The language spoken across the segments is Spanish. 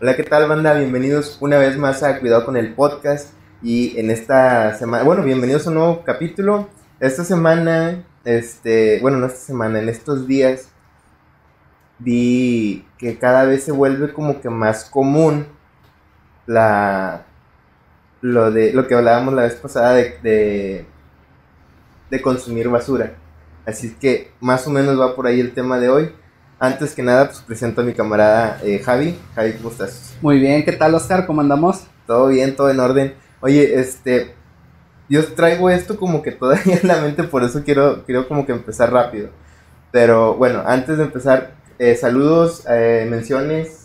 Hola, ¿qué tal, banda? Bienvenidos una vez más a Cuidado con el Podcast. Y en esta semana, bueno, bienvenidos a un nuevo capítulo. Esta semana, este, bueno, no esta semana, en estos días, vi que cada vez se vuelve como que más común la, lo de, lo que hablábamos la vez pasada de, de, de consumir basura. Así que más o menos va por ahí el tema de hoy. Antes que nada, pues presento a mi camarada eh, Javi. Javi, ¿cómo estás? Muy bien, ¿qué tal Oscar? ¿Cómo andamos? Todo bien, todo en orden. Oye, este, yo traigo esto como que todavía en la mente, por eso quiero, quiero como que empezar rápido. Pero bueno, antes de empezar, eh, saludos, eh, menciones,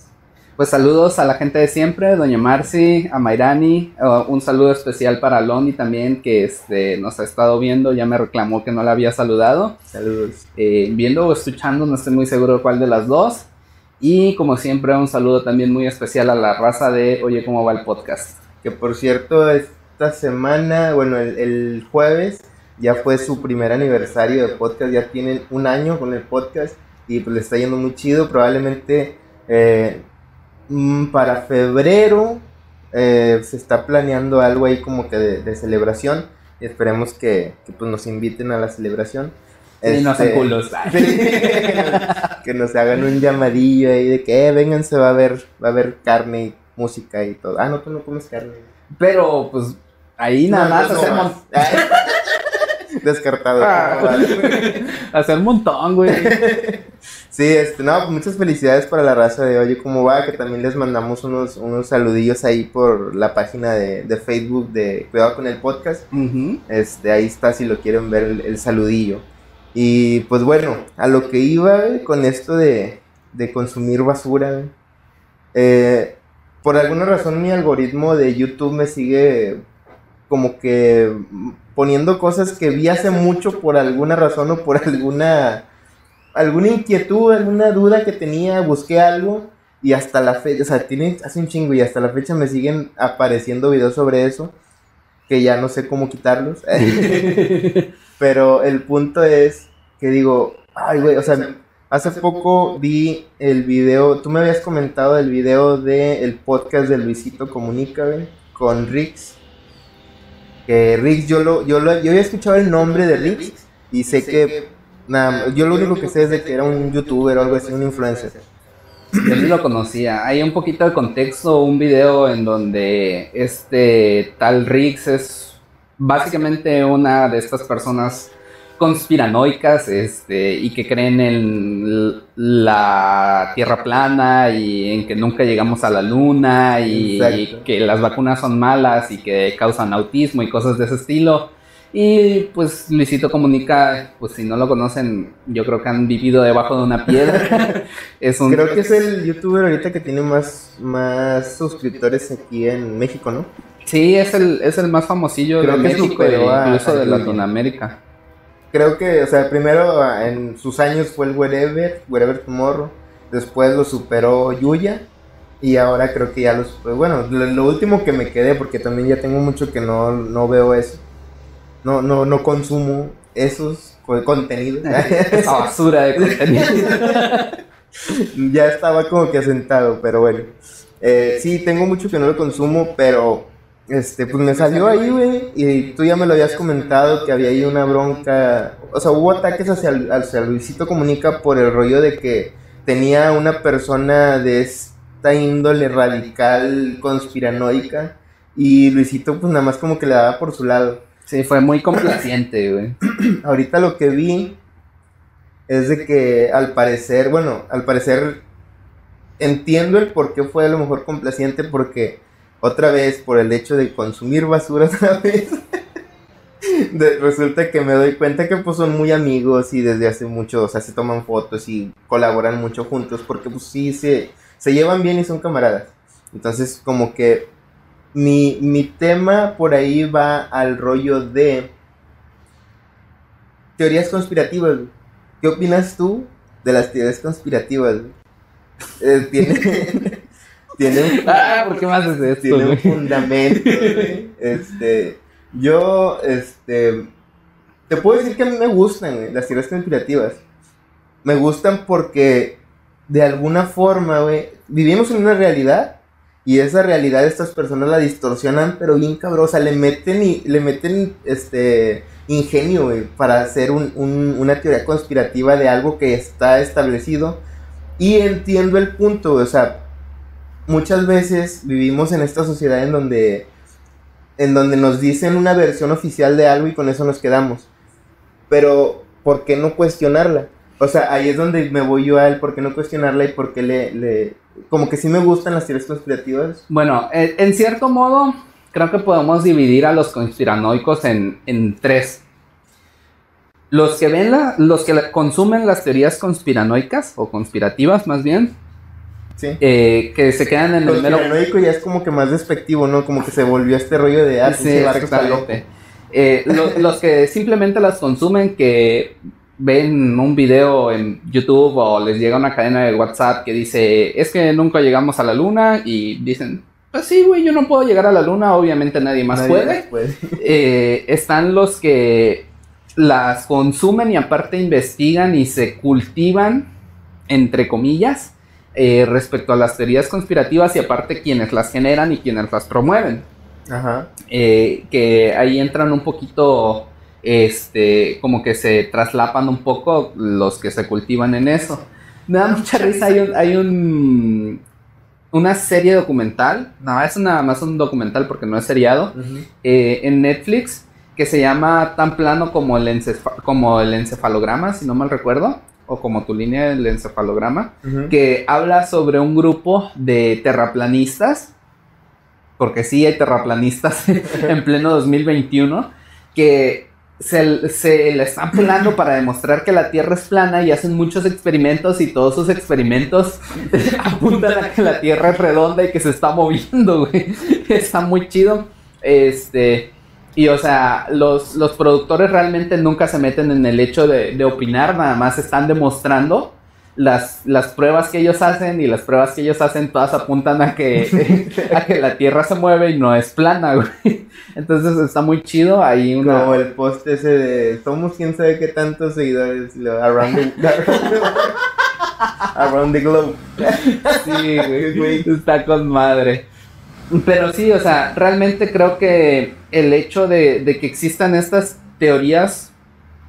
pues saludos a la gente de siempre, Doña Marci, a Mairani, uh, un saludo especial para Loni también, que este, nos ha estado viendo, ya me reclamó que no la había saludado. Saludos. Eh, viendo o escuchando, no estoy muy seguro cuál de las dos. Y como siempre, un saludo también muy especial a la raza de Oye, ¿cómo va el podcast? Que por cierto, esta semana, bueno, el, el jueves ya fue su primer aniversario de podcast, ya tienen un año con el podcast y pues le está yendo muy chido, probablemente... Eh, para febrero eh, se está planeando algo ahí como que de, celebración y esperemos que, pues nos inviten a la celebración. Sí, no este, culos. que nos hagan un llamadillo ahí de que, eh, vénganse, va a haber, va a haber carne y música y todo. Ah, no, tú no comes carne. Pero, pues, ahí nada más hacemos... Descartado. Ah, hacer un montón, güey. Sí, este, no, pues muchas felicidades para la raza de Oye Cómo Va, que también les mandamos unos, unos saludillos ahí por la página de, Facebook de Cuidado con el Podcast. Este, ahí está si lo quieren ver el, saludillo. Y pues bueno, a lo que iba con esto de, consumir basura, eh, por alguna razón mi algoritmo de YouTube me sigue como que poniendo cosas que vi hace mucho por alguna razón o por alguna alguna inquietud, alguna duda que tenía, busqué algo y hasta la fecha, o sea, tiene hace un chingo y hasta la fecha me siguen apareciendo videos sobre eso que ya no sé cómo quitarlos. Pero el punto es que digo, ay güey, o sea, hace poco vi el video, tú me habías comentado el video del el podcast de Luisito Comunica, güey, con Rix que Rix, yo lo, yo lo, yo había escuchado el nombre de Rix y sé que, nada, yo lo único que sé es de que era un youtuber o algo así, un influencer. Yo sí lo conocía. Hay un poquito de contexto, un video en donde este tal Rix es básicamente una de estas personas conspiranoicas este, y que creen en la tierra plana y en que nunca llegamos a la luna y, que las vacunas son malas y que causan autismo y cosas de ese estilo. Y pues Luisito Comunica, pues si no lo conocen, yo creo que han vivido debajo de una piedra. es un... Creo que es el youtuber ahorita que tiene más, más suscriptores aquí en México, ¿no? Sí, es el, es el más famosillo de México e incluso de Latinoamérica creo que, o sea, primero ah, en sus años fue el Wherever, Wherever Tomorrow, después lo superó Yuya, y ahora creo que ya lo superó. Bueno, lo, último que me quedé, porque también ya tengo mucho que no, no veo eso, no, no, no consumo esos contenidos. Esa basura de contenido. ya estaba como que asentado, pero bueno. Eh, sí, tengo mucho que no lo consumo, pero este, pues me salió ahí, güey, y tú ya me lo habías comentado que había ahí una bronca, o sea, hubo ataques hacia, hacia Luisito Comunica por el rollo de que tenía una persona de esta índole radical conspiranoica y Luisito pues nada más como que le daba por su lado. Sí, fue muy complaciente, güey. Ahorita lo que vi es de que al parecer, bueno, al parecer entiendo el por qué fue a lo mejor complaciente porque otra vez por el hecho de consumir basura otra vez. resulta que me doy cuenta que pues son muy amigos y desde hace mucho, o sea, se toman fotos y colaboran mucho juntos porque pues sí se, se llevan bien y son camaradas. Entonces como que mi, mi tema por ahí va al rollo de teorías conspirativas. ¿Qué opinas tú de las teorías conspirativas? Eh, tiene, tiene un, ah, ¿por qué más es esto? Un fundamento. este, yo, este, te puedo decir que a mí me gustan las teorías conspirativas. Me gustan porque de alguna forma, güey, vivimos en una realidad Y esa realidad estas personas la distorsionan, pero bien cabrón, o le meten, y, le meten este ingenio, para hacer un, un, una teoría conspirativa de algo que está establecido. Y entiendo el punto, o sea, muchas veces vivimos en esta sociedad en donde, en donde nos dicen una versión oficial de algo y con eso nos quedamos. Pero, ¿por qué no cuestionarla? O sea, ahí es donde me voy yo a él, ¿por qué no cuestionarla y por qué le, le... Como que sí me gustan las teorías conspirativas. Bueno, en cierto modo, creo que podemos dividir a los conspiranoicos en, en tres. Los que ven la, los que consumen las teorías conspiranoicas o conspirativas más bien, Sí. eh, que se quedan en el mero Conspiranoico ya es como que más despectivo, ¿no? Como que se volvió este rollo de ah, Sí, exactamente. Eh, lo- los que simplemente las consumen, que ven un video en YouTube o les llega una cadena de WhatsApp que dice, es que nunca llegamos a la luna y dicen, pues sí, güey, yo no puedo llegar a la luna, obviamente nadie más Nadie puede. Eh, están los que las consumen y aparte investigan y se cultivan, entre comillas, eh, respecto a las teorías conspirativas y aparte quienes las generan y quienes las promueven Ajá. eh, que ahí entran un poquito, este, como que se traslapan un poco los que se cultivan en eso. Me da mucha risa, hay un, hay un, una serie documental, no, es nada más un documental porque no es seriado, eh, en Netflix que se llama tan plano como el, encefa- como el encefalograma, si no mal recuerdo, o como tu línea del encefalograma que habla sobre un grupo de terraplanistas, porque sí hay terraplanistas en pleno 2021, que se, se le están pelando para demostrar que la Tierra es plana y hacen muchos experimentos y todos sus experimentos apuntan a que la Tierra es redonda y que se está moviendo, güey. Está muy chido. Este... Y o sea, los, los productores realmente nunca se meten en el hecho de opinar, nada más están demostrando las, las pruebas que ellos hacen y las pruebas que ellos hacen todas apuntan a que, a que la Tierra se mueve y no es plana, güey. Entonces está muy chido. Hay una... Como el post ese de somos quién sabe qué tantos seguidores lo- around the, around the globe. Sí, güey. Está con madre. Pero sí, o sea, realmente creo que el hecho de, de que existan estas teorías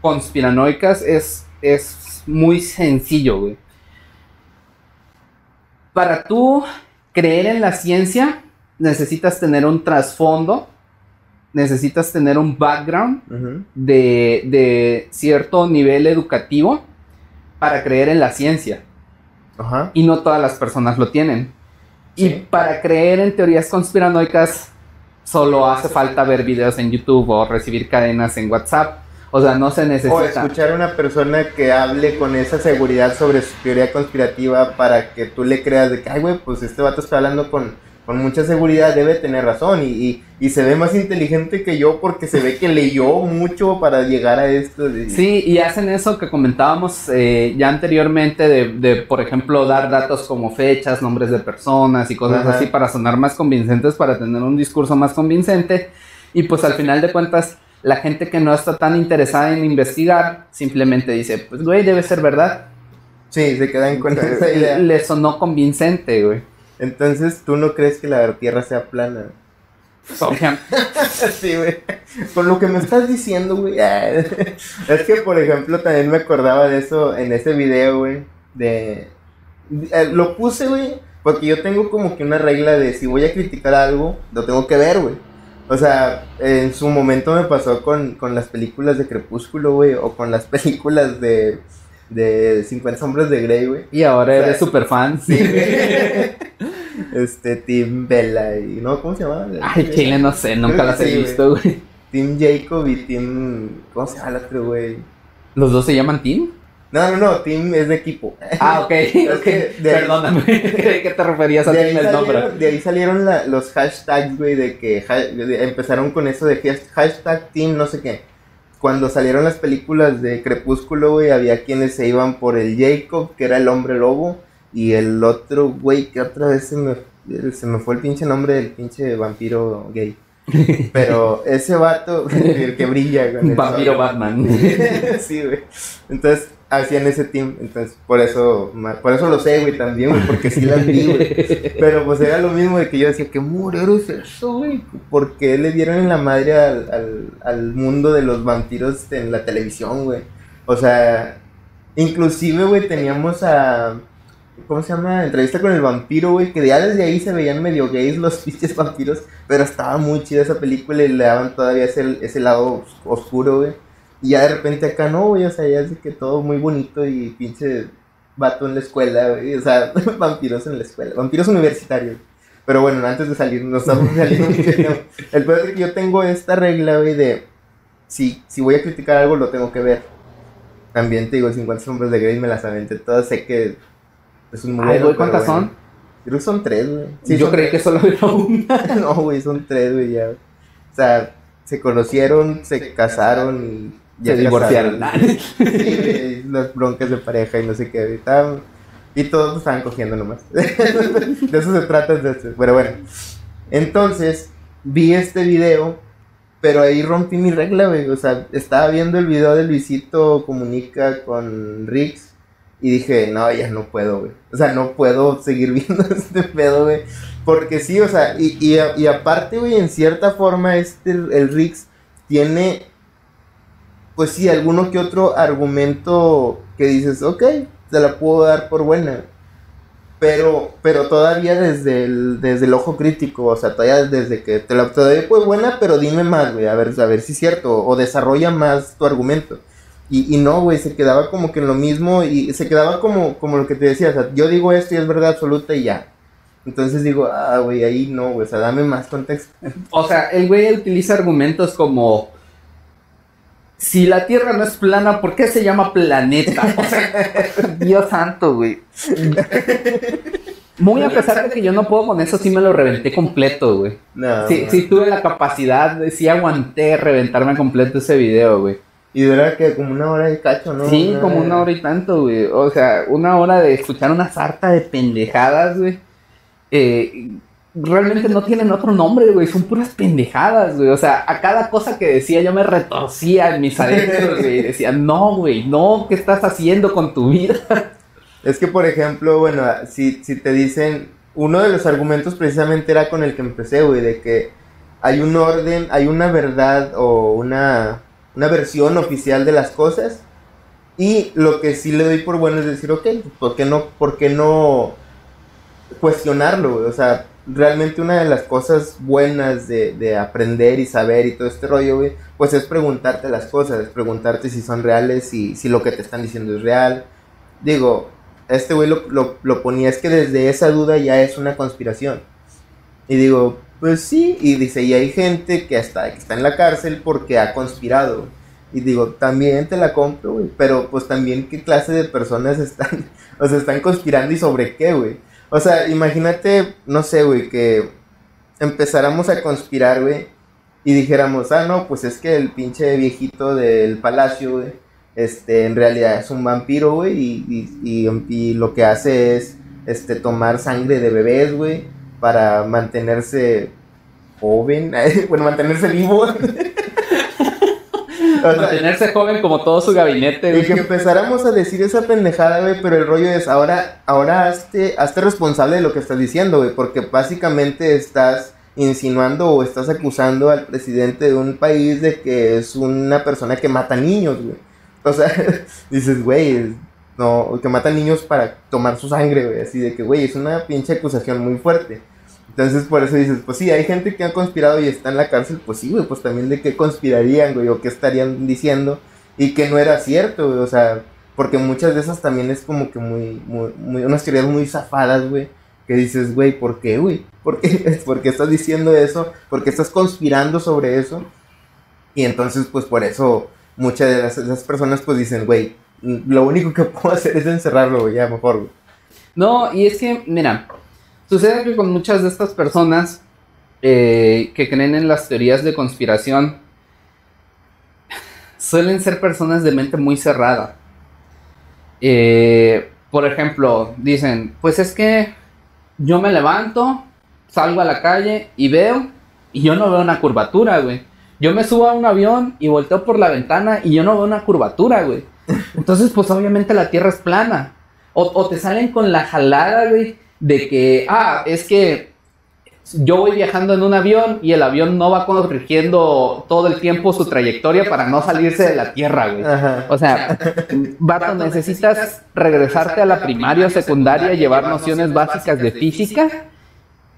conspiranoicas es, es muy sencillo, güey. Para tú creer en la ciencia, necesitas tener un trasfondo, necesitas tener un background de, de cierto nivel educativo para creer en la ciencia y no todas las personas lo tienen. Y para creer en teorías conspiranoicas solo hace falta ver videos en YouTube o recibir cadenas en WhatsApp. O sea, no se O necesita. escuchar a una persona que hable con esa seguridad sobre su teoría conspirativa para que tú le creas de que, ay, güey, pues este vato está hablando con, con mucha seguridad, debe tener razón. Y, y, y se ve más inteligente que yo porque se ve que leyó mucho para llegar a esto. de- Sí, y hacen eso que comentábamos eh, ya anteriormente de, de, por ejemplo, dar datos como fechas, nombres de personas y cosas Ajá. así para sonar más convincentes, para tener un discurso más convincente. Y pues al final de cuentas, la gente que no está tan interesada en investigar simplemente dice, pues güey, debe ser verdad. Sí, se quedan con esa idea. Le sonó convincente, güey. Entonces, ¿tú no crees que la Tierra sea plana? Sí, güey. Con lo que me estás diciendo, güey. Es que, por ejemplo, también me acordaba de eso en ese video, güey. De. eh, Lo puse, güey. Porque yo tengo como que una regla de si voy a criticar algo, lo tengo que ver, güey. O sea, en su momento me pasó con, con las películas de Crepúsculo, güey. O con las películas de. De 50 Sombras de Grey, güey. Y ahora O sea, eres super fan. Sí. Este, Tim Bella y. ¿No? ¿Cómo se llama? Ay, Chile, no sé, nunca Creo las he sí, visto, güey. Team Jacob y Team. ¿Cómo se llama el otro, güey? ¿Los dos se llaman Team? No, no, no, Team es de equipo. Ah, ok, Es de Perdóname. Que te referías a Team el nombre. de ahí salieron la- los hashtags, güey, de que ha- de- empezaron con eso de hash- hashtag Team no sé qué. Cuando salieron las películas de Crepúsculo, güey, había quienes se iban por el Jacob, que era el hombre lobo, y el otro, güey, que otra vez se me, se me fue el pinche nombre del pinche vampiro gay. Pero ese vato, el que brilla con el Vampiro sol. Batman. sí, güey. Entonces, hacían ese team. Entonces, por eso, por eso lo sé, güey, también, güey, porque sí las vi, güey. Pero pues era lo mismo de que yo decía, ¿qué murero es eso, güey? ¿Por qué le dieron en la madre al, al, al mundo de los vampiros en la televisión, güey? O sea, inclusive, güey, teníamos a... ¿Cómo se llama? Entrevista con el vampiro, güey. Que ya desde ahí se veían medio gays los pinches vampiros. Pero estaba muy chida esa película y le daban todavía ese, ese lado oscuro, güey. Y ya de repente acá no, güey, o sea, ya es que todo muy bonito y pinche vato en la escuela, güey, o sea, vampiros en la escuela, vampiros universitarios. Pero bueno, antes de salir, no estamos saliendo. el peor es que yo tengo esta regla, güey, de si, si voy a criticar algo, lo tengo que ver. También te digo, 50 sombras de Grey me las aventé todas, sé que es un muy güey, ¿cuántas son? Creo que son tres, güey. Sí, yo creí que solo era una. no, güey, son tres, güey, ya. O sea, se conocieron, se casaron y se divorciaron. las broncas de pareja y no sé qué. Y, todos estaban cogiendo nomás. de eso se trata. De Pero bueno, entonces vi este video, pero ahí rompí mi regla, güey. O sea, estaba viendo el video de Luisito Comunica con Rix. Y dije, no, ya no puedo, güey. O sea, no puedo seguir viendo este pedo, güey. Porque sí, o sea, y, y, aparte, güey, en cierta forma, este, el Rix tiene pues sí, alguno que otro argumento que dices, ok, te la puedo dar por buena. Pero, pero todavía desde el, desde el ojo crítico, o sea, todavía desde que te la doy por buena, pero dime más, güey, a ver, a ver si es cierto, o desarrolla más tu argumento. Y, y no, güey, se quedaba como que en lo mismo y se quedaba como, como lo que te decía, o sea, yo digo esto y es verdad absoluta y ya. Entonces digo, ah, güey, ahí no, güey, o sea, dame más contexto. O sea, el güey utiliza argumentos como si la Tierra no es plana, ¿por qué se llama planeta? Dios santo, güey. Muy a pesar de que yo no puedo con eso, sí me lo reventé completo, güey. No, sí, sí tuve la capacidad, sí aguanté reventarme completo ese video, güey. Y dura que como una hora de cacho, ¿no? Sí, como una hora y tanto, güey. O sea, una hora de escuchar una sarta de pendejadas, güey. Eh, realmente no tienen otro nombre, güey. Son puras pendejadas, güey. O sea, a cada cosa que decía yo me retorcía en mis adentros, güey. Decía, no, güey, no, ¿qué estás haciendo con tu vida? Es que, por ejemplo, bueno, si, si te dicen, uno de los argumentos precisamente era con el que empecé, güey, de que hay un orden, hay una verdad o una, una versión oficial de las cosas. Y lo que sí le doy por bueno es decir, ok, ¿por qué no, por qué no cuestionarlo, güey? O sea, realmente una de las cosas buenas de, aprender y saber y todo este rollo, güey, pues es preguntarte las cosas, preguntarte si son reales, y si lo que te están diciendo es real. Digo, este güey lo, lo, ponía, es que desde esa duda ya es una conspiración. Y digo, pues sí, y dice, y hay gente que hasta que está en la cárcel porque ha conspirado. Y digo, también te la compro, güey, pero pues también qué clase de personas están, o están conspirando y sobre qué, güey. O sea, imagínate, no sé, güey, que empezáramos a conspirar, güey, y dijéramos, ah, no, pues es que el pinche viejito del palacio, güey, este, en realidad es un vampiro, güey, y, y, y, lo que hace es, este, tomar sangre de bebés, güey, para mantenerse joven, bueno, mantenerse vivo. Mantenerse joven como todo su gabinete. Y que empezáramos a decir esa pendejada, güey, pero el rollo es, ahora, ahora hazte, hazte responsable de lo que estás diciendo, güey, porque básicamente estás insinuando o estás acusando al presidente de un país de que es una persona que mata niños, güey. O sea, dices, güey, no, que mata niños para tomar su sangre, güey, así de que, güey, es una pinche acusación muy fuerte. Entonces por eso dices, pues sí, hay gente que ha conspirado y está en la cárcel, pues sí, güey, pues también de qué conspirarían, güey, o qué estarían diciendo y que no era cierto, güey, o sea, porque muchas de esas también es como que muy, muy, muy unas teorías muy zafadas, güey, que dices, güey, ¿por qué, güey? ¿Por qué? ¿Por qué estás diciendo eso? ¿Por qué estás conspirando sobre eso? Y entonces, pues por eso muchas de esas personas pues dicen, güey, lo único que puedo hacer es encerrarlo, güey, ya mejor, güey. No, y es que, mira, Sucede que con muchas de estas personas eh, que creen en las teorías de conspiración, suelen ser personas de mente muy cerrada. Eh, por ejemplo, dicen, pues es que yo me levanto, salgo a la calle y veo, y yo no veo una curvatura, güey. Yo me subo a un avión y volteo por la ventana y yo no veo una curvatura, güey. Entonces, pues obviamente la Tierra es plana. O, o te salen con la jalada, güey, de que, ah, es que yo voy viajando en un avión y el avión no va corrigiendo todo el tiempo su trayectoria para no salirse de la Tierra, güey. O sea, vato, necesitas regresarte a la primaria o secundaria, llevar nociones básicas de física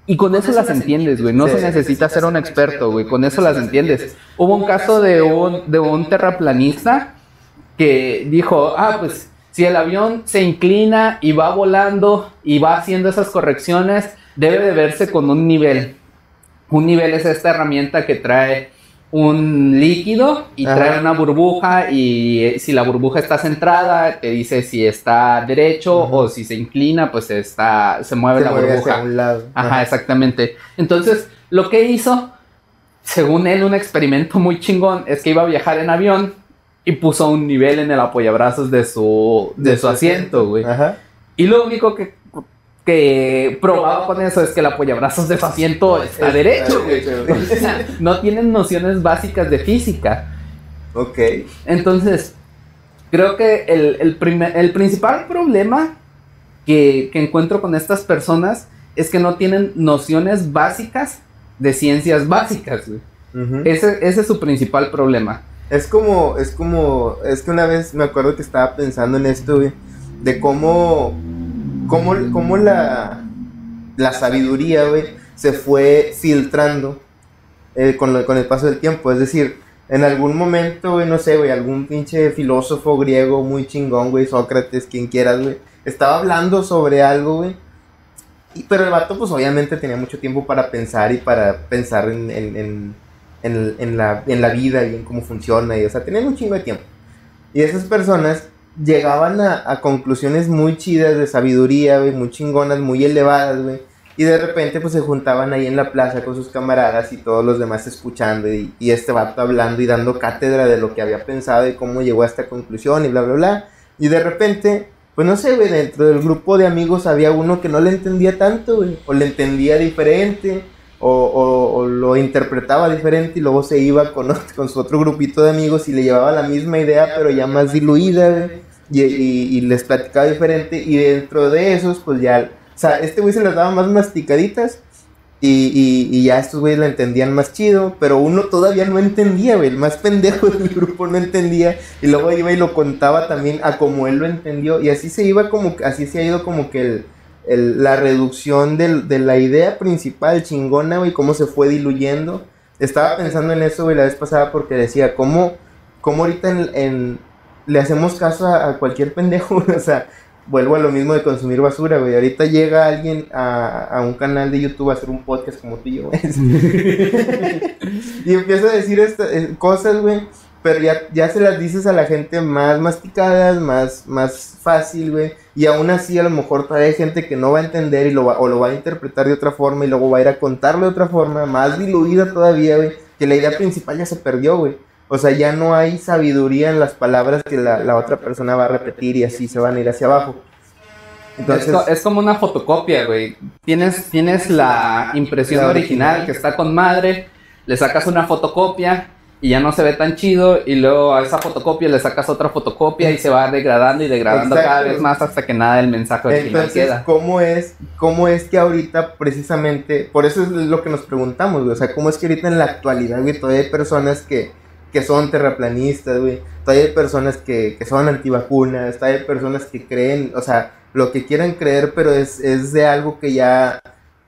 y con eso las entiendes, güey. No se necesita ser un experto, güey. Con eso las entiendes. Hubo un caso de un, de un terraplanista que dijo, ah, pues si el avión se inclina y va volando y va haciendo esas correcciones, debe de verse con un nivel. Un nivel es esta herramienta que trae un líquido y trae una burbuja y eh, si la burbuja está centrada te dice si está derecho o si se inclina pues está se mueve la burbuja. un lado. Ajá, exactamente. Entonces, lo que hizo según él un experimento muy chingón es que iba a viajar en avión y puso un nivel en el apoyabrazos de su de, su asiento, güey. Ajá. Y lo único que que probaba con eso es que el apoyabrazos de su asiento está derecho, güey. no tienen nociones básicas de física. Ok. Entonces, creo que el, el, principal problema que, encuentro con estas personas es que no tienen nociones básicas de ciencias básicas, güey. ese, ese es su principal problema. Es como, es como, es que una vez me acuerdo que estaba pensando en esto, güey, de cómo cómo, la, la sabiduría, güey, se fue filtrando eh, con, el paso del tiempo. Es decir, en algún momento, güey, no sé, güey, algún pinche filósofo griego muy chingón, güey, Sócrates, quien quieras, güey, estaba hablando sobre algo, güey. pero el vato, pues obviamente tenía mucho tiempo para pensar y para pensar en, en, en, la, en la vida y en cómo funciona. Y, o sea, tenía un chingo de tiempo. Y esas personas llegaban a, conclusiones muy chidas de sabiduría, muy chingonas, muy elevadas. Y de repente, pues se juntaban ahí en la plaza con sus camaradas y todos los demás escuchando y, este vato hablando y dando cátedra de lo que había pensado y cómo llegó a esta conclusión y bla, bla, bla. Y de repente, pues no sé, dentro del grupo de amigos había uno que no le entendía tanto, o le entendía diferente, o, lo interpretaba diferente y luego se iba con, su otro grupito de amigos y le llevaba la misma idea, pero ya más diluida, y, les platicaba diferente. Y dentro de esos, pues ya, o sea, este güey se las daba más masticaditas. Y, ya estos güeyes la entendían más chido, pero uno todavía no entendía. El más pendejo del grupo no entendía. Y luego iba y lo contaba también a como él lo entendió. Y así se iba como, así se ha ido como que el, la reducción de la idea principal chingona, güey, cómo se fue diluyendo. Estaba pensando en eso, güey, la vez pasada porque decía, ¿cómo, cómo ahorita en, le hacemos caso a, cualquier pendejo? o sea, vuelvo a lo mismo de consumir basura, güey. Ahorita llega alguien a, a, un canal de YouTube a hacer un podcast como tú y yo, y empieza a decir estas eh, cosas, güey pero ya, ya se las dices a la gente más masticadas, más, más fácil, güey. Y aún así a lo mejor todavía hay gente que no va a entender y lo va, o lo va a interpretar de otra forma y luego va a ir a contarlo de otra forma, más diluida todavía, güey. Que la idea principal ya se perdió, güey. O sea, ya no hay sabiduría en las palabras que la, la otra persona va a repetir y así se van a ir hacia abajo. Entonces, es, como una fotocopia, güey. Tienes, tienes la impresión original que está con madre, le sacas una fotocopia y ya no se ve tan chido y luego a esa fotocopia le sacas otra fotocopia y se va degradando y degradando cada vez más hasta que nada el mensaje Entonces, queda. ¿cómo es, ¿cómo es que ahorita precisamente, por eso es lo que nos preguntamos, güey, o sea, cómo es que ahorita en la actualidad, güey, todavía hay personas que, que son terraplanistas, güey, todavía hay personas que, que son antivacunas, todavía hay personas que creen, o sea, lo que quieran creer, pero es, es de algo que ya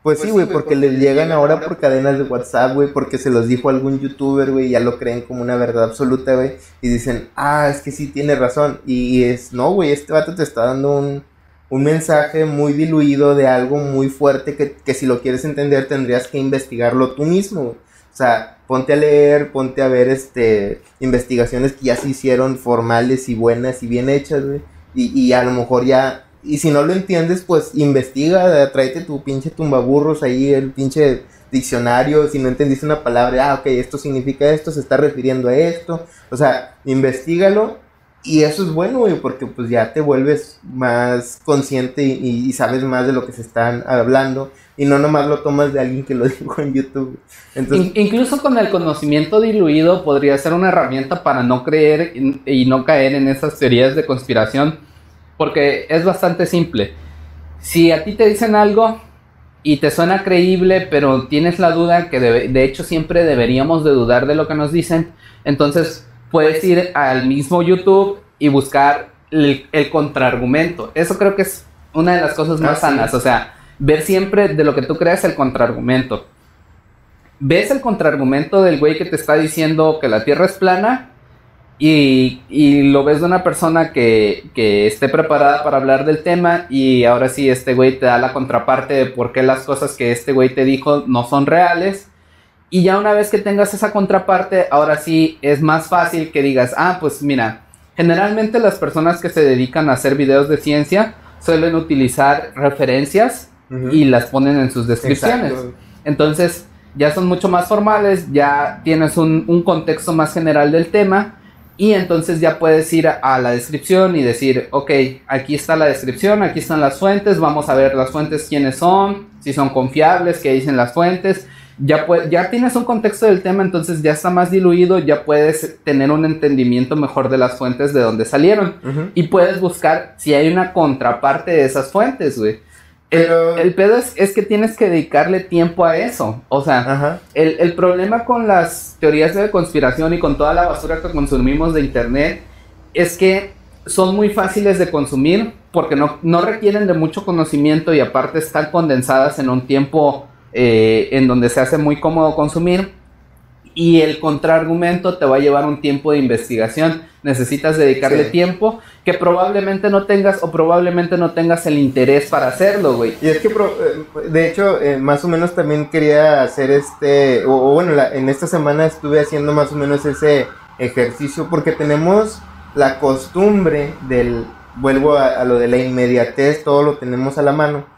pues, pues sí, güey, porque les llegan ahora por cadenas de WhatsApp, güey, porque se los dijo algún youtuber, güey, y ya lo creen como una verdad absoluta, güey, y dicen, ah, es que sí tiene razón, y es, no, güey, este vato te está dando un, un mensaje muy diluido de algo muy fuerte que, que, si lo quieres entender tendrías que investigarlo tú mismo, güey. O sea, ponte a leer, ponte a ver, este, investigaciones que ya se hicieron formales y buenas y bien hechas, güey, y, y a lo mejor ya y si no lo entiendes, pues investiga, tráete tu pinche tumbaburros ahí, el pinche diccionario, si no entendiste una palabra, ah, ok, esto significa esto, se está refiriendo a esto, o sea, investigalo Y eso es bueno, güey, porque pues ya te vuelves más consciente y, sabes más de lo que se están hablando y no nomás lo tomas de alguien que lo dijo en YouTube. Entonces... incluso con el conocimiento diluido podría ser una herramienta para no creer y no caer en esas teorías de conspiración, porque es bastante simple. Si a ti te dicen algo y te suena creíble, pero tienes la duda que de hecho siempre deberíamos de dudar de lo que nos dicen, entonces puedes ir al mismo YouTube y buscar el, contraargumento. Eso creo que es una de las cosas más sanas. O sea, ver siempre de lo que tú creas el contraargumento. Ves el contraargumento del güey que te está diciendo que la Tierra es plana y, y lo ves de una persona que, que, esté preparada para hablar del tema y ahora sí este güey te da la contraparte de por qué las cosas que este güey te dijo no son reales. Y ya una vez que tengas esa contraparte, ahora sí es más fácil que digas, ah, pues mira, generalmente las personas que se dedican a hacer videos de ciencia suelen utilizar referencias y las ponen en sus descripciones. Entonces, ya son mucho más formales, ya tienes un, contexto más general del tema y entonces ya puedes ir a, la descripción y decir, ok, aquí está la descripción, aquí están las fuentes, vamos a ver las fuentes quiénes son, si son confiables, qué dicen las fuentes ya, ya tienes un contexto del tema, entonces ya está más diluido, ya puedes tener un entendimiento mejor de las fuentes de donde salieron. Y puedes buscar si hay una contraparte de esas fuentes, güey. El, pedo es, que tienes que dedicarle tiempo a eso. O sea, el, el, problema con las teorías de conspiración y con toda la basura que consumimos de internet es que son muy fáciles de consumir porque no, no requieren de mucho conocimiento y aparte están condensadas en un tiempo eh, en donde se hace muy cómodo consumir y el contraargumento te va a llevar un tiempo de investigación. Necesitas dedicarle tiempo que probablemente no tengas o probablemente no tengas el interés para hacerlo, güey. Y es que, eh, de hecho, eh, más o menos también quería hacer este, o, bueno, en esta semana estuve haciendo más o menos ese ejercicio porque tenemos la costumbre del, vuelvo a lo de la inmediatez, todo lo tenemos a la mano.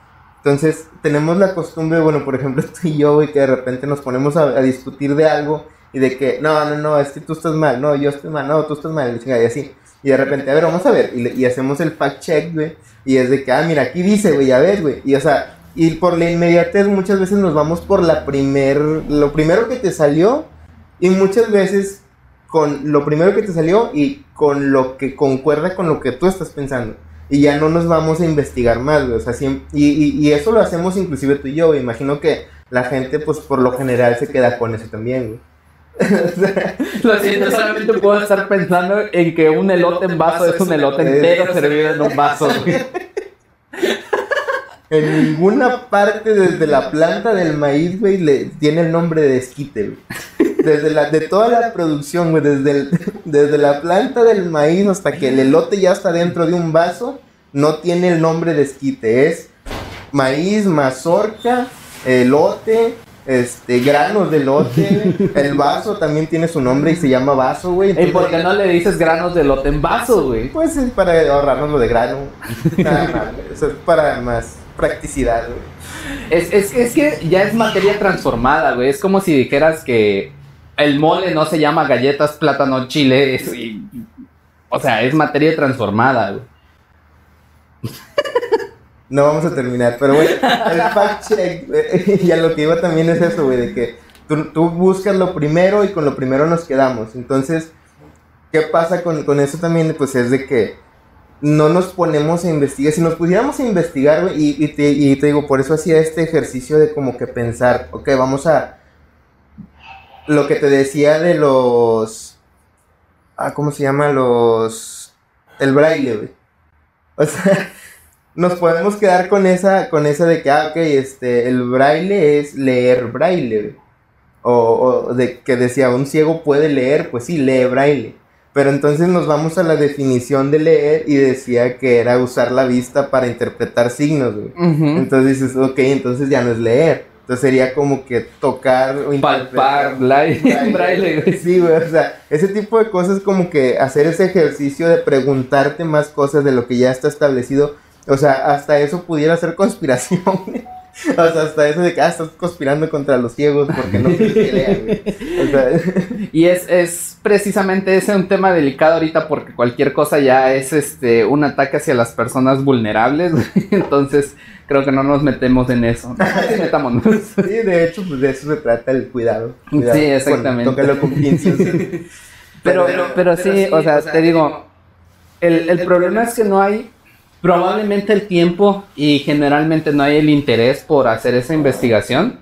Entonces, tenemos la costumbre, bueno, por ejemplo, tú y yo, güey, que de repente nos ponemos a, discutir de algo y de que, no, no, no, es que tú estás mal, no, yo estoy mal, no, tú estás mal, y así. Y de repente, a ver, vamos a ver, y, hacemos el fact check, güey, y es de que, ah, mira, aquí dice, güey, ya ves, güey, y o sea, y por la inmediatez muchas veces nos vamos por la primer, lo primero que te salió, y muchas veces con lo primero que te salió y con lo que concuerda con lo que tú estás pensando y ya no nos vamos a investigar más, güey. O sea, y, y, eso lo hacemos inclusive tú y yo, güey. Imagino que la gente, pues por lo general, se queda con eso también, güey. lo siento, solamente puedo estar pensando en que un elote en vaso es un elote entero servido en un vaso, güey. En ninguna parte desde la planta del maíz, güey, le tiene el nombre de esquite, güey. Desde la, de toda la producción, güey, desde, desde la planta del maíz hasta que el elote ya está dentro de un vaso, no tiene el nombre de esquite. Es maíz, mazorca, elote, este, granos de elote. El vaso también tiene su nombre y se llama vaso, güey. ¿Y por qué no le dices granos de elote en vaso, güey? Pues es para ahorrarnos lo de grano. Nada Eso es para más practicidad, güey. Es, es, es, que ya es materia transformada, güey. Es como si dijeras que el mole no se llama galletas, plátano, chile. o sea, es materia transformada, güey. No vamos a terminar, pero bueno, el fact check, y a lo que iba también es eso, güey, de que tú, buscas lo primero y con lo primero nos quedamos. Entonces, ¿qué pasa con, con eso también? Pues es de que no nos ponemos a investigar. Si nos pudiéramos a investigar, y, te, digo, por eso hacía este ejercicio de como que pensar, ok, vamos a... Lo que te decía de los... Ah, ¿cómo se llama? Los... El braille, güey. O sea, nos podemos quedar con esa, con esa de que, ah, ok, este, el braille es leer braille, O, o de que decía, un ciego puede leer, pues sí, lee braille. Pero entonces nos vamos a la definición de leer y decía que era usar la vista para interpretar signos, güey. Entonces dices, ok, entonces ya no es leer. Entonces sería como que tocar o Palpar, braille, güey. Sí, güey, o sea, ese tipo de cosas como que hacer ese ejercicio de preguntarte más cosas de lo que ya está establecido. O sea, hasta eso pudiera ser conspiración, O sea, hasta eso de que ah, estás conspirando contra los ciegos porque no quieres que lean, güey. O sea. y es, es precisamente ese un tema delicado ahorita porque cualquier cosa ya es este un ataque hacia las personas vulnerables. Entonces, creo que no nos metemos en eso. Metámonos. Sí, de hecho, pues de eso se trata el cuidado. sí, exactamente. tócalo con pinzas. pero, pero, pero, sí, o sea, te digo, el, el problema es que no hay probablemente el tiempo y generalmente no hay el interés por hacer esa investigación.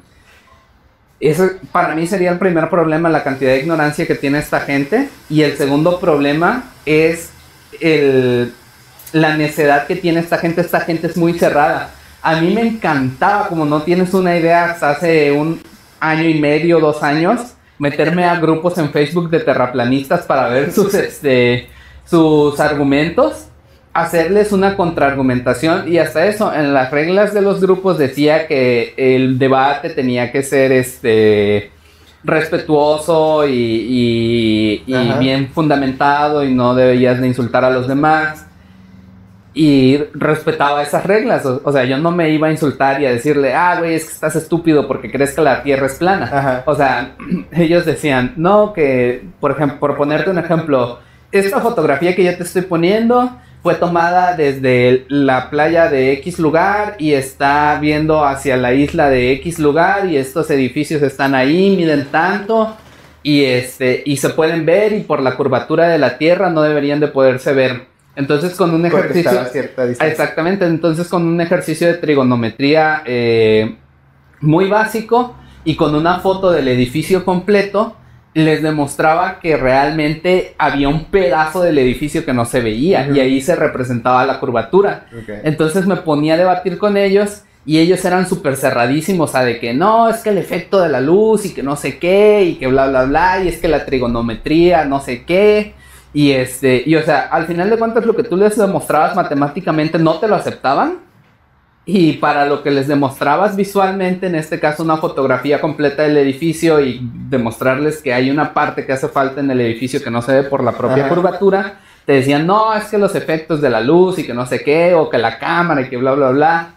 Eso para mí sería el primer problema, la cantidad de ignorancia que tiene esta gente. Y el segundo problema es el, la necedad que tiene esta gente. Esta gente es muy cerrada. A mí me encantaba, como no tienes una idea, hasta hace un año y medio, dos años, meterme a grupos en Facebook de terraplanistas para ver sus, este, sus argumentos hacerles una contraargumentación y hasta eso, en las reglas de los grupos decía que el debate tenía que ser este respetuoso y, bien fundamentado y no debías de insultar a los demás. Y respetaba esas reglas, o, sea, yo no me iba a insultar y a decirle, ah, güey, es que estás estúpido porque crees que la Tierra es plana. O sea, ellos decían, no, que, por ejemplo, por ponerte un ejemplo, esta fotografía que yo te estoy poniendo fue tomada desde la playa de X lugar y está viendo hacia la isla de X lugar y estos edificios están ahí, miden tanto y este y se pueden ver y por la curvatura de la Tierra no deberían de poderse ver. Entonces con un ejercicio exactamente, entonces con un ejercicio de trigonometría eh, muy básico y con una foto del edificio completo les demostraba que realmente había un pedazo del edificio que no se veía y ahí se representaba la curvatura. Entonces me ponía a debatir con ellos y ellos eran súper cerradísimos, o sea, de que no, es que el efecto de la luz y que no sé qué y que bla, bla, bla, y es que la trigonometría, no sé qué. Y este, y o sea, al final de cuentas lo que tú les demostrabas matemáticamente no te lo aceptaban y para lo que les demostrabas visualmente, en este caso una fotografía completa del edificio y demostrarles que hay una parte que hace falta en el edificio que no se ve por la propia curvatura, te decían, no, es que los efectos de la luz y que no sé qué, o que la cámara y que bla, bla, bla.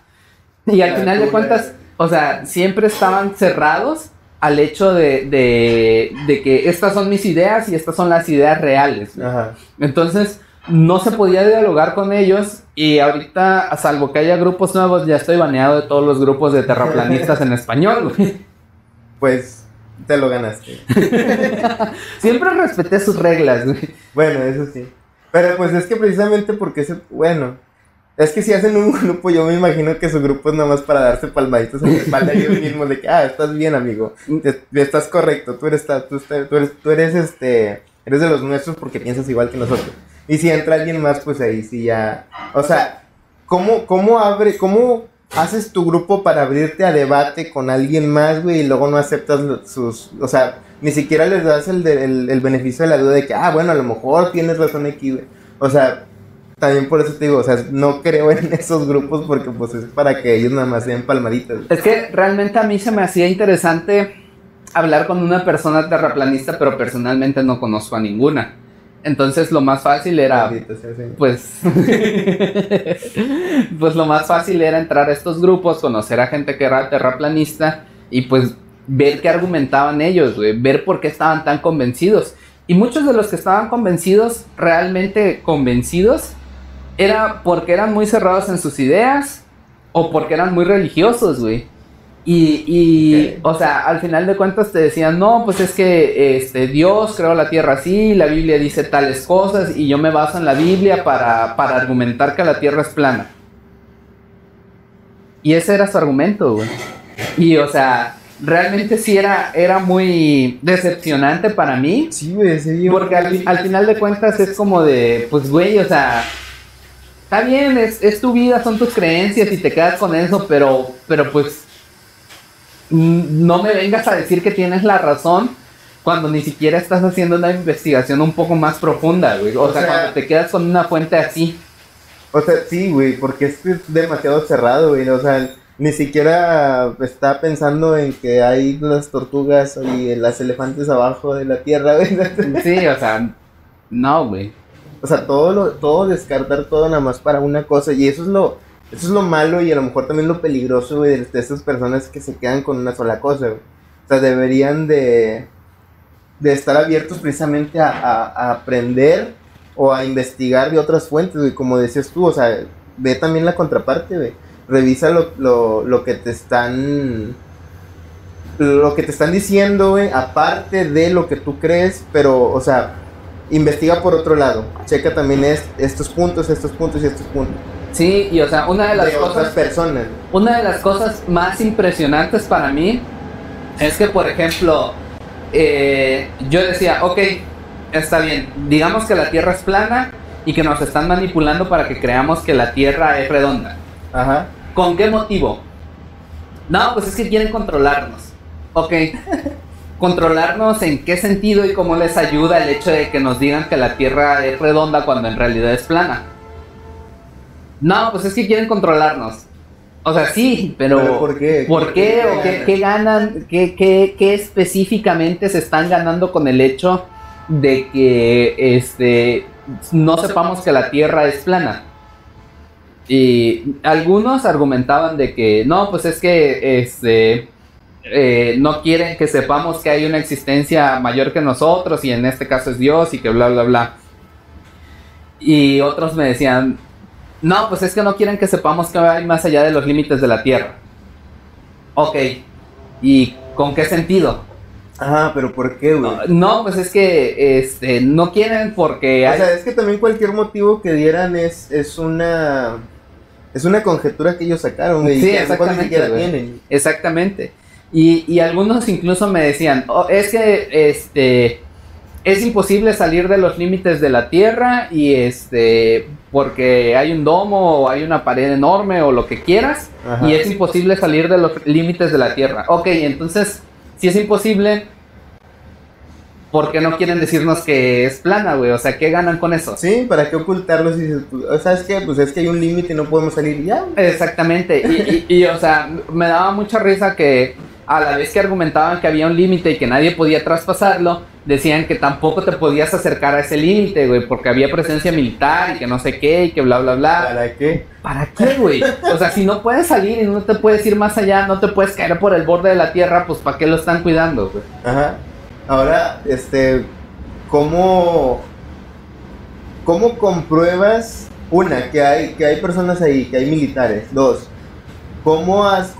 Y al final de cuentas, o sea, siempre estaban cerrados al hecho de, de, que estas son mis ideas y estas son las ideas reales. Entonces, no se podía dialogar con ellos y ahorita, a salvo que haya grupos nuevos, ya estoy baneado de todos los grupos de terraplanistas en español, Pues te lo ganaste. Siempre respeté sus reglas, güey. Bueno, eso sí. Pero pues es que precisamente porque es, bueno, es que si hacen un grupo, yo me imagino que su grupo es nada más para darse palmaditos en la espalda ellos mismos de que, ah, estás bien, amigo, estás correcto, tú eres, tú, tú eres, tú eres, este, eres de los nuestros porque piensas igual que nosotros. Y si entra alguien más, pues ahí sí ya. O sea, ¿cómo, cómo abre, cómo haces tu grupo para abrirte a debate con alguien más, güey, y luego no aceptas sus. O sea, ni siquiera les das el, el, beneficio de la duda de que, ah, bueno, a lo mejor tienes razón aquí, güey. O sea, también por eso te digo, o sea, no creo en esos grupos porque pues es para que ellos nada más sean palmaditas. Es que realmente a mí se me hacía interesante hablar con una persona terraplanista, pero personalmente no conozco a ninguna. Entonces lo más fácil era, pues, pues lo más fácil era entrar a estos grupos, conocer a gente que era terraplanista y pues ver qué argumentaban ellos, ver por qué estaban tan convencidos. Y muchos de los que estaban convencidos, realmente convencidos, era porque eran muy cerrados en sus ideas o porque eran muy religiosos, güey. Y, y o sea, al final de cuentas te decían, no, pues es que este, Dios creó la tierra así, la Biblia dice tales cosas, y yo me baso en la Biblia para, para argumentar que la tierra es plana. Y ese era su argumento, güey. Y, o sea, realmente sí era, era muy decepcionante para mí. Sí, güey, sí, Porque al, al, final de cuentas es como de, pues, güey, o sea, está bien, es, es tu vida, son tus creencias y te quedas con eso, pero, pero pues no me vengas a decir que tienes la razón cuando ni siquiera estás haciendo una investigación un poco más profunda, güey. O, sea, cuando te quedas con una fuente así. O sea, sí, güey, porque es demasiado cerrado, güey. O sea, ni siquiera está pensando en que hay las tortugas y las elefantes abajo de la tierra, güey. Sí, o sea, no, güey. O sea, todo lo, todo descartar todo nada más para una cosa. Y eso es lo, eso es lo malo y a lo mejor también lo peligroso, de, esas personas que se quedan con una sola cosa, O sea, deberían de... de estar abiertos precisamente a, aprender o a investigar de otras fuentes, güey, como decías tú, o sea, ve también la contraparte, güey. Revisa lo, lo, lo que te están lo que te están diciendo, güey, aparte de lo que tú crees, pero, o sea, investiga por otro lado. Checa también estos puntos, estos puntos y estos puntos. Sí, y o sea, una de las cosas. personas. Una de las cosas más impresionantes para mí es que, por ejemplo, eh, yo decía, ok, está bien, digamos que la Tierra es plana y que nos están manipulando para que creamos que la Tierra es redonda. Ajá. ¿Con qué motivo? No, pues es que quieren controlarnos. Ok. Controlarnos en qué sentido y cómo les ayuda el hecho de que nos digan que la Tierra es redonda cuando en realidad es plana. No, pues es que quieren controlarnos. O sea, sí, pero, ¿por qué? ¿Por qué? ¿O qué, ganan? ¿Qué, qué, específicamente se están ganando con el hecho de que este, no sepamos que la Tierra es plana? Y algunos argumentaban de que no, pues es que este, eh, no quieren que sepamos que hay una existencia mayor que nosotros y en este caso es Dios y que bla, bla, bla. Y otros me decían, no, pues es que no quieren que sepamos que hay más allá de los límites de la Tierra. Ok, ¿y con qué sentido? Ah, pero ¿por qué, güey? No, pues es que este, no quieren porque... O sea, es que también cualquier motivo que dieran es, es una... Es una conjetura que ellos sacaron, güey. Sí, exactamente. Exactamente. Y, y, algunos incluso me decían, oh, es que este es imposible salir de los límites de la Tierra y este porque hay un domo o hay una pared enorme o lo que quieras y es imposible salir de los límites de la Tierra. Ok, entonces si es imposible, ¿por qué no quieren decirnos que es plana, güey? O sea, ¿qué ganan con eso? Sí, ¿para qué ocultarlo? Si, o sea, es que, pues es que hay un límite y no podemos salir ya. Exactamente. y, y, o sea, me daba mucha risa que a la vez que argumentaban que había un límite y que nadie podía traspasarlo, decían que tampoco te podías acercar a ese límite, güey, porque había presencia militar y que no sé qué y que bla, bla, bla. ¿Para qué? ¿Para qué, güey? O sea, si no puedes salir y no te puedes ir más allá, no te puedes caer por el borde de la tierra, pues ¿para qué lo están cuidando, güey? Ajá. Ahora, este, ¿cómo, cómo compruebas, una, que hay, que hay personas ahí, que hay militares? Dos, ¿cómo has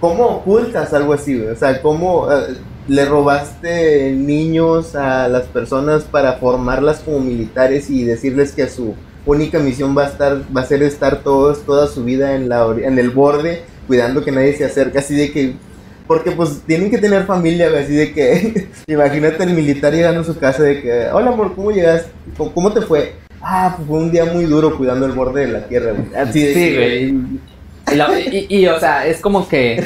¿Cómo ocultas algo así, güey? O sea, ¿cómo eh, le robaste niños a las personas para formarlas como militares y decirles que su única misión va a estar va a ser estar todos toda su vida en la en el borde cuidando que nadie se acerque así de que porque pues tienen que tener familia, así de que imagínate el militar llegando a su casa de que, "Hola, amor, ¿cómo llegaste? ¿Cómo te fue?" Ah, pues fue un día muy duro cuidando el borde de la tierra, güey. Así de sí, güey. Y, o sea, es como que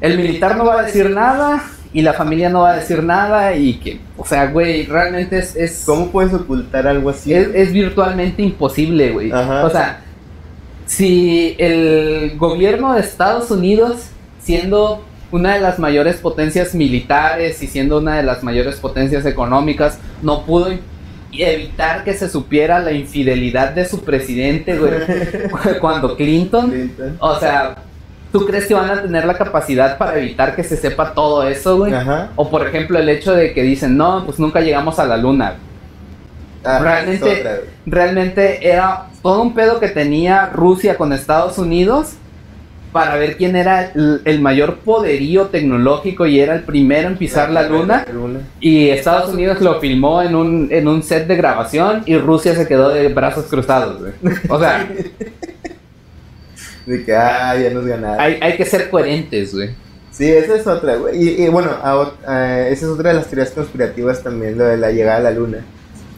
el militar no va a decir nada y la familia no va a decir nada y que, o sea, güey, realmente es... ¿Cómo puedes ocultar algo así? Es, virtualmente imposible, güey. O sea, si el gobierno de Estados Unidos, siendo una de las mayores potencias militares y siendo una de las mayores potencias económicas, no pudo evitar que se supiera la infidelidad de su presidente, güey. Cuando Clinton, o sea, ¿tú crees que van a tener la capacidad para evitar que se sepa todo eso, güey? O por ejemplo, el hecho de que dicen, no, pues nunca llegamos a la luna. Ah, realmente, realmente era todo un pedo que tenía Rusia con Estados Unidos para ver quién era el, mayor poderío tecnológico y era el primero en pisar la, luna. Y Estados Unidos lo filmó en un, en un set de grabación y Rusia se quedó de brazos cruzados, O sea... de que, ah, ya nos ganaron. Hay, hay que ser coherentes, güey. Sí, esa es otra, güey. Y, bueno, esa es otra de las teorías conspirativas también, lo de la llegada a la luna.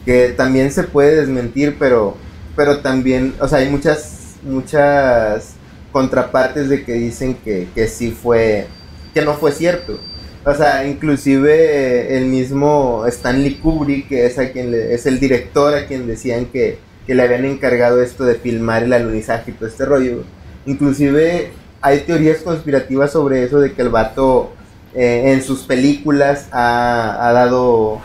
Que también se puede desmentir, pero, pero también, o sea, hay muchas, muchas contrapartes de que dicen que, que sí fue, que no fue cierto. O sea, inclusive el mismo Stanley Kubrick, que es, a quien es el director a quien decían que, que, le habían encargado esto de filmar el alunizaje y todo este rollo. Inclusive hay teorías conspirativas sobre eso de que el vato eh, en sus películas ha, ha, dado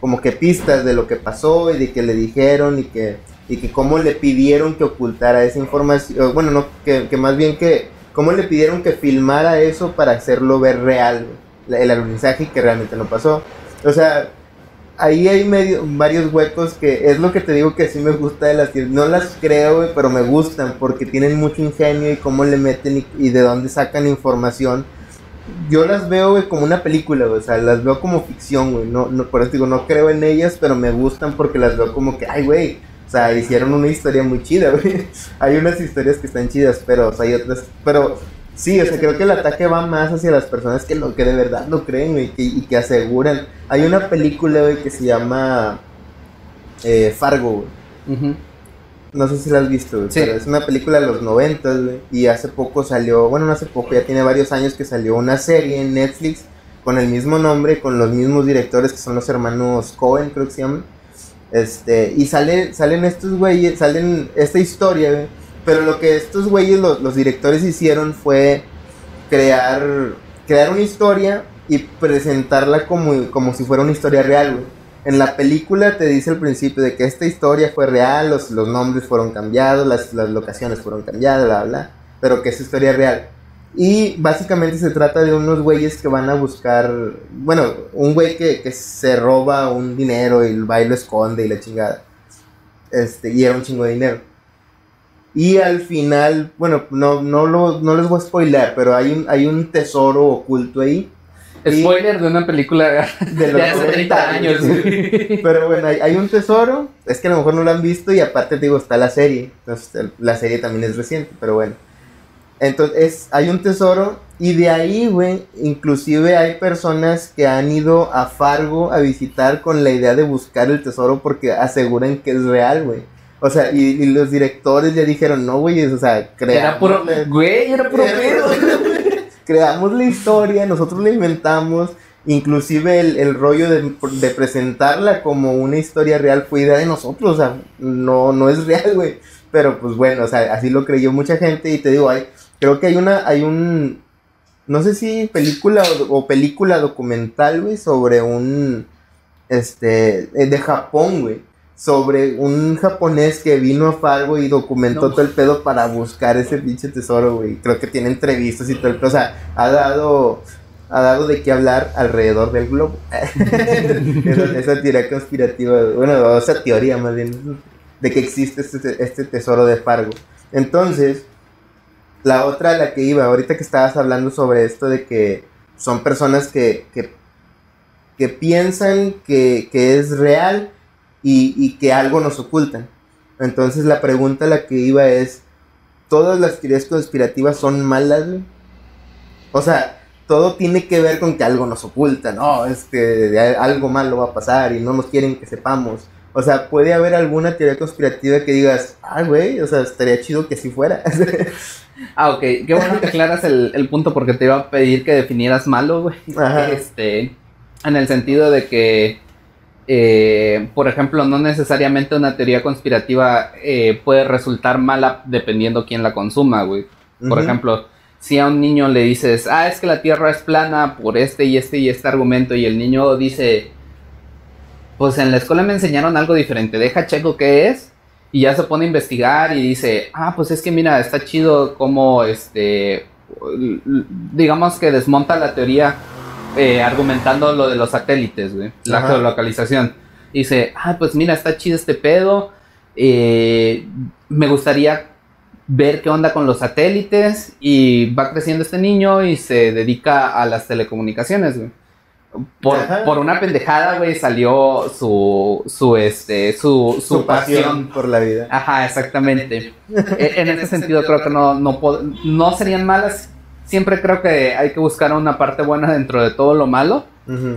como que pistas de lo que pasó y de que le dijeron y que y que cómo le pidieron que ocultara esa información, bueno, no, que, más bien que cómo le pidieron que filmara eso para hacerlo ver real, el alunizaje que realmente no pasó. O sea, ahí hay medio, varios huecos que es lo que te digo que sí me gusta de las No las creo, pero me gustan porque tienen mucho ingenio y cómo le meten y, de dónde sacan información. Yo las veo, como una película, o sea, las veo como ficción, güey. No, no, por eso digo, no creo en ellas, pero me gustan porque las veo como que, ay, güey, o sea, hicieron una historia muy chida, güey. hay unas historias que están chidas, pero hay otras, pero Sí, o sea, creo que el ataque va más hacia las personas que, lo, que de verdad lo creen, güey, y que aseguran. Hay una película, güey, que se llama eh, Fargo, güey. No sé si la has visto, güey, pero es una película de los noventas, güey, y hace poco salió, bueno, no hace poco, ya tiene varios años que salió una serie en Netflix con el mismo nombre, con los mismos directores que son los hermanos Cohen, creo que se llaman. Este, y sale, salen estos güeyes, salen esta historia, güey pero lo que estos güeyes, los, directores hicieron fue crear, crear una historia y presentarla como, como si fuera una historia real, güey. En la película te dice al principio de que esta historia fue real, los, los nombres fueron cambiados, las, las locaciones fueron cambiadas, bla, bla, pero que es historia real. Y básicamente se trata de unos güeyes que van a buscar, bueno, un güey que, que se roba un dinero y va y lo esconde y la chingada. Este, y era un chingo de dinero. Y al final, bueno, no, no, lo, no les voy a spoiler, pero hay un, hay un tesoro oculto ahí. Spoiler de una película de, los hace 30 años. Pero bueno, hay, hay, un tesoro, es que a lo mejor no lo han visto y aparte digo, está la serie. Entonces, la serie también es reciente, pero bueno. Entonces, hay un tesoro y de ahí, güey, inclusive hay personas que han ido a Fargo a visitar con la idea de buscar el tesoro porque aseguran que es real, güey. O sea, y, los directores ya dijeron, no, güey, o sea, creamos. Era puro, güey, era puro pedo. creamos la historia, nosotros la inventamos. Inclusive el, el rollo de, de, presentarla como una historia real fue idea de nosotros, o sea, no, no es real, güey. Pero pues bueno, o sea, así lo creyó mucha gente y te digo, hay, creo que hay una, hay un, no sé si película o, o película documental, güey, sobre un, este, de Japón, güey sobre un japonés que vino a Fargo y documentó todo el pedo para buscar ese pinche tesoro, güey. Creo que tiene entrevistas y todo el pedo. O sea, ha dado, ha dado de qué hablar alrededor del globo. esa, teoría conspirativa, bueno, esa teoría más bien, de que existe este, este, tesoro de Fargo. Entonces, la otra la que iba, ahorita que estabas hablando sobre esto de que son personas que, que, que piensan que, que es real y, que algo nos ocultan. Entonces la pregunta a la que iba es, ¿todas las teorías conspirativas son malas? O sea, todo tiene que ver con que algo nos oculta, ¿no? Es que algo malo va a pasar y no nos quieren que sepamos. O sea, puede haber alguna teoría conspirativa que digas, ah, güey, o sea, estaría chido que así fuera. ah, ok. Qué bueno que aclaras el, el, punto porque te iba a pedir que definieras malo, güey. Este, en el sentido de que eh, por ejemplo, no necesariamente una teoría conspirativa eh, puede resultar mala dependiendo quién la consuma, güey. Por ejemplo, si a un niño le dices, ah, es que la Tierra es plana por este y este y este argumento, y el niño dice, pues en la escuela me enseñaron algo diferente, deja checo qué es, y ya se pone a investigar y dice, ah, pues es que mira, está chido como, este, digamos que desmonta la teoría eh, argumentando lo de los satélites, güey, la geolocalización. dice, ah, pues mira, está chido este pedo. Eh, me gustaría ver qué onda con los satélites. Y va creciendo este niño y se dedica a las telecomunicaciones, güey. Por, una pendejada, güey, salió su, su, este, su, su, pasión. por la vida. Ajá, exactamente. E, en, ese sentido, creo que no, no, no serían malas siempre creo que hay que buscar una parte buena dentro de todo lo malo.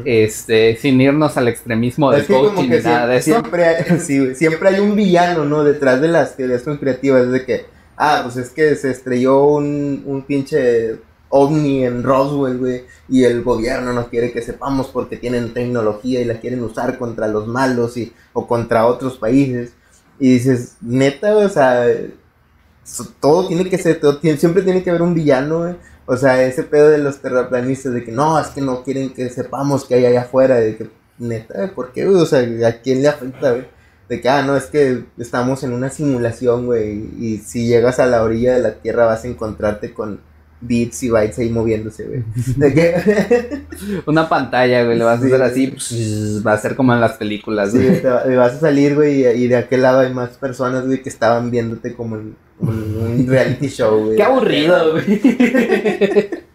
Este, sin irnos al extremismo de coaching ni nada de eso. Siempre hay, siempre hay un villano, ¿no? Detrás de las teorías conspirativas, de que, ah, pues es que se estrelló un, un pinche ovni en Roswell, güey, y el gobierno no quiere que sepamos porque tienen tecnología y la quieren usar contra los malos y, o contra otros países. Y dices, neta, o sea, todo tiene que ser, todo, siempre tiene que haber un villano, güey. O sea, ese pedo de los terraplanistas de que no, es que no quieren que sepamos que hay allá afuera, de que, neta, ¿por qué? O sea, ¿a quién le afecta? De que, ah, no, es que estamos en una simulación, güey, y si llegas a la orilla de la Tierra vas a encontrarte con bits y bytes ahí moviéndose, güey. Una pantalla, güey, le vas a hacer así, va a ser como en las películas, güey. Sí, te vas a salir, güey, y de aquel lado hay más personas, güey, que estaban viéndote como en, un reality show, güey. Qué aburrido, güey.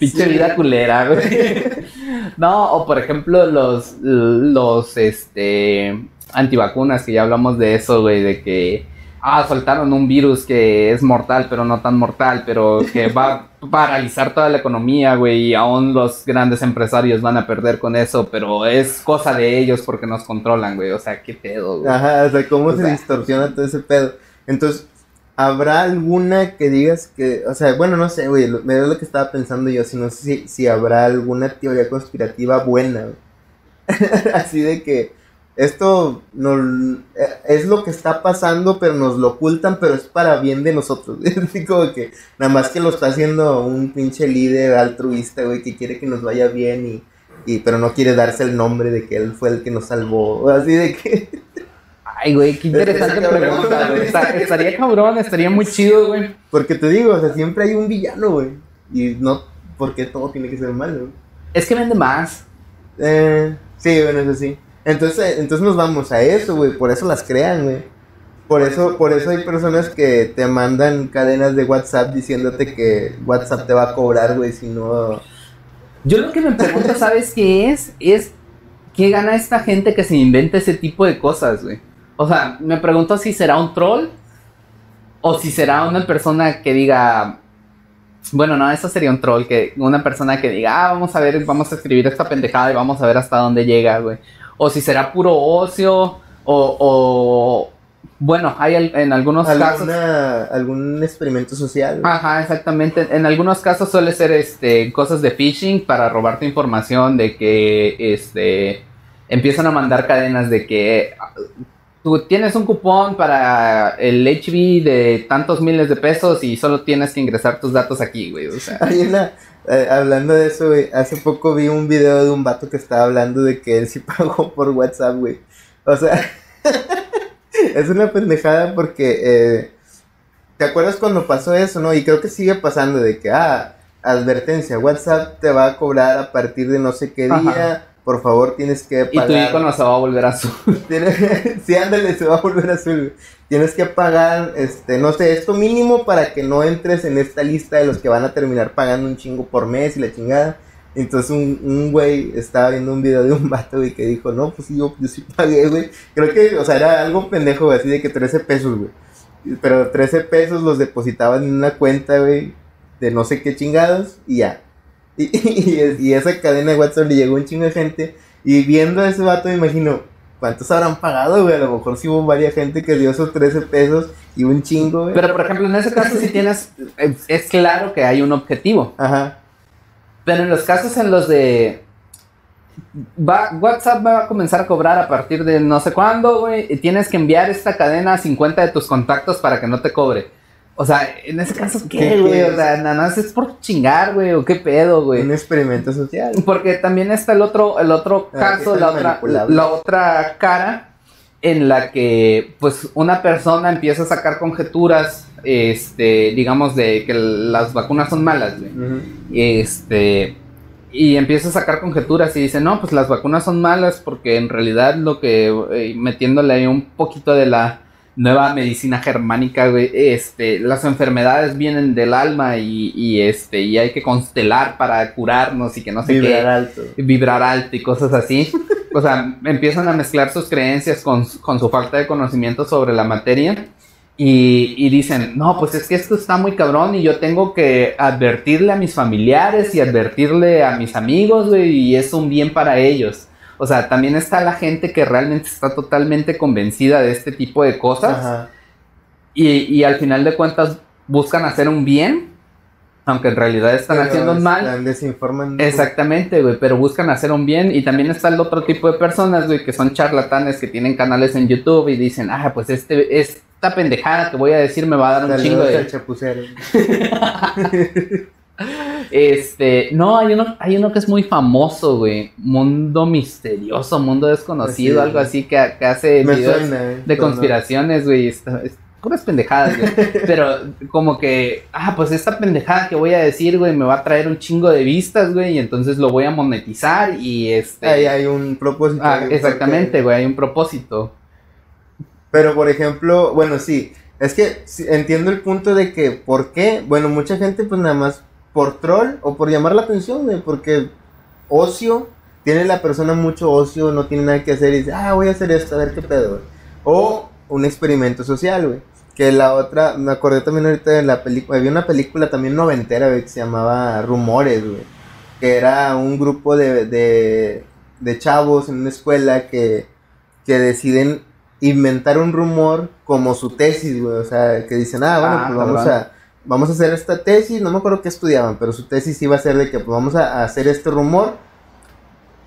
Pinche vida culera, güey. No, o por ejemplo, los, los, este, antivacunas, que ya hablamos de eso, güey, de que ah, soltaron un virus que es mortal, pero no tan mortal, pero que va a paralizar toda la economía, güey, y aún los grandes empresarios van a perder con eso, pero es cosa de ellos porque nos controlan, güey, o sea, qué pedo, güey. Ajá, o sea, cómo se distorsiona todo ese pedo. Entonces, ¿habrá alguna que digas que, o sea, bueno, no sé, güey, me da lo que estaba pensando yo, si no sé si, si habrá alguna teoría conspirativa buena, Así de que esto no, es lo que está pasando, pero nos lo ocultan, pero es para bien de nosotros. Es como que nada más que lo está haciendo un pinche líder altruista, güey, que quiere que nos vaya bien y, y pero no quiere darse el nombre de que él fue el que nos salvó. Así de que... Ay, güey, qué interesante pregunta, güey. estaría cabrón, estaría muy chido, güey. Porque te digo, o sea, siempre hay un villano, güey. Y no porque todo tiene que ser malo. Es que vende más. Eh, sí, bueno, eso sí. Entonces, entonces nos vamos a eso, güey. Por eso las crean, güey. Por eso, por eso hay personas que te mandan cadenas de WhatsApp diciéndote que WhatsApp te va a cobrar, güey, si no. Yo lo que me pregunto, ¿sabes qué es? Es qué gana esta gente que se inventa ese tipo de cosas, güey. O sea, me pregunto si será un troll o si será una persona que diga, bueno, no, eso sería un troll, que una persona que diga, ah, vamos a ver, vamos a escribir esta pendejada y vamos a ver hasta dónde llega, güey o si será puro ocio, o, bueno, hay en algunos casos... Algún experimento social. Ajá, exactamente. En algunos casos suele ser este, cosas de phishing para robarte información de que este, empiezan a mandar cadenas de que tú tienes un cupón para el HB de tantos miles de pesos y solo tienes que ingresar tus datos aquí, güey. O sea. Hay una, eh, hablando de eso, güey, hace poco vi un video de un vato que estaba hablando de que él sí pagó por WhatsApp, güey. O sea, es una pendejada porque, eh, ¿te acuerdas cuando pasó eso, no? Y creo que sigue pasando de que, ah, advertencia, WhatsApp te va a cobrar a partir de no sé qué día por favor tienes que pagar. Y tu icono se va a volver azul. sí, ándale, se va a volver azul. Tienes que pagar, este, no sé, esto mínimo para que no entres en esta lista de los que van a terminar pagando un chingo por mes y la chingada. Entonces un, un güey estaba viendo un video de un vato, güey, que dijo, no, pues yo, yo sí pagué, güey. Creo que, o sea, era algo pendejo, güey, así de que 13 pesos, güey. Pero 13 pesos los depositaban en una cuenta, güey, de no sé qué chingados y ya. Y, esa cadena de WhatsApp le llegó un chingo de gente. Y viendo a ese vato, me imagino, ¿cuántos habrán pagado, güey? A lo mejor sí hubo varias gente que dio esos 13 pesos y un chingo, güey. Pero, por ejemplo, en ese caso sí tienes, es, claro que hay un objetivo. Ajá. Pero en los casos en los de... Va, WhatsApp va a comenzar a cobrar a partir de no sé cuándo, güey. Y tienes que enviar esta cadena a 50 de tus contactos para que no te cobre. O sea, en ese caso, ¿qué, güey? O sea, nada más es por chingar, güey, o qué pedo, güey. Un experimento social. Porque también está el otro, el otro ah, caso, la otra, la otra cara en la que, pues, una persona empieza a sacar conjeturas, este, digamos, de que las vacunas son malas, güey. Este, y empieza a sacar conjeturas y dice, no, pues las vacunas son malas porque en realidad lo que, eh, metiéndole ahí un poquito de la nueva medicina germánica, güey, este, las enfermedades vienen del alma y, este, y hay que constelar para curarnos y que no sé vibrar qué. alto. Vibrar alto y cosas así. o sea, empiezan a mezclar sus creencias con, su falta de conocimiento sobre la materia. Y, y, dicen, no, pues es que esto está muy cabrón y yo tengo que advertirle a mis familiares y advertirle a mis amigos, güey, y es un bien para ellos. O sea, también está la gente que realmente está totalmente convencida de este tipo de cosas. Y, al final de cuentas buscan hacer un bien, aunque en realidad están haciendo un mal. Exactamente, güey, pero buscan hacer un bien. Y también está el otro tipo de personas, güey, que son charlatanes que tienen canales en YouTube y dicen, ah, pues este, esta pendejada que voy a decir me va a dar un chingo de... Este, no, hay uno, hay uno que es muy famoso, güey. Mundo misterioso, mundo desconocido, algo así que, hace videos de conspiraciones, güey. puras pendejadas, güey. Pero como que, ah, pues esta pendejada que voy a decir, güey, me va a traer un chingo de vistas, güey, y entonces lo voy a monetizar y este... Ahí hay un propósito. Ah, exactamente, güey, hay un propósito. Pero, por ejemplo, bueno, sí, es que entiendo el punto de que, ¿por qué? Bueno, mucha gente pues nada más por troll o por llamar la atención, güey, porque ocio, tiene la persona mucho ocio, no tiene nada que hacer y dice, ah, voy a hacer esto, a ver qué pedo, güey. O un experimento social, güey. Que la otra, me acordé también ahorita de la película, había una película también noventera, güey, que se llamaba Rumores, güey. Que era un grupo de, de, de chavos en una escuela que, que deciden inventar un rumor como su tesis, güey. O sea, que dicen, ah, bueno, pues ah, vamos a, vamos a hacer esta tesis. No me acuerdo qué estudiaban, pero su tesis iba a ser de que pues, vamos a, hacer este rumor.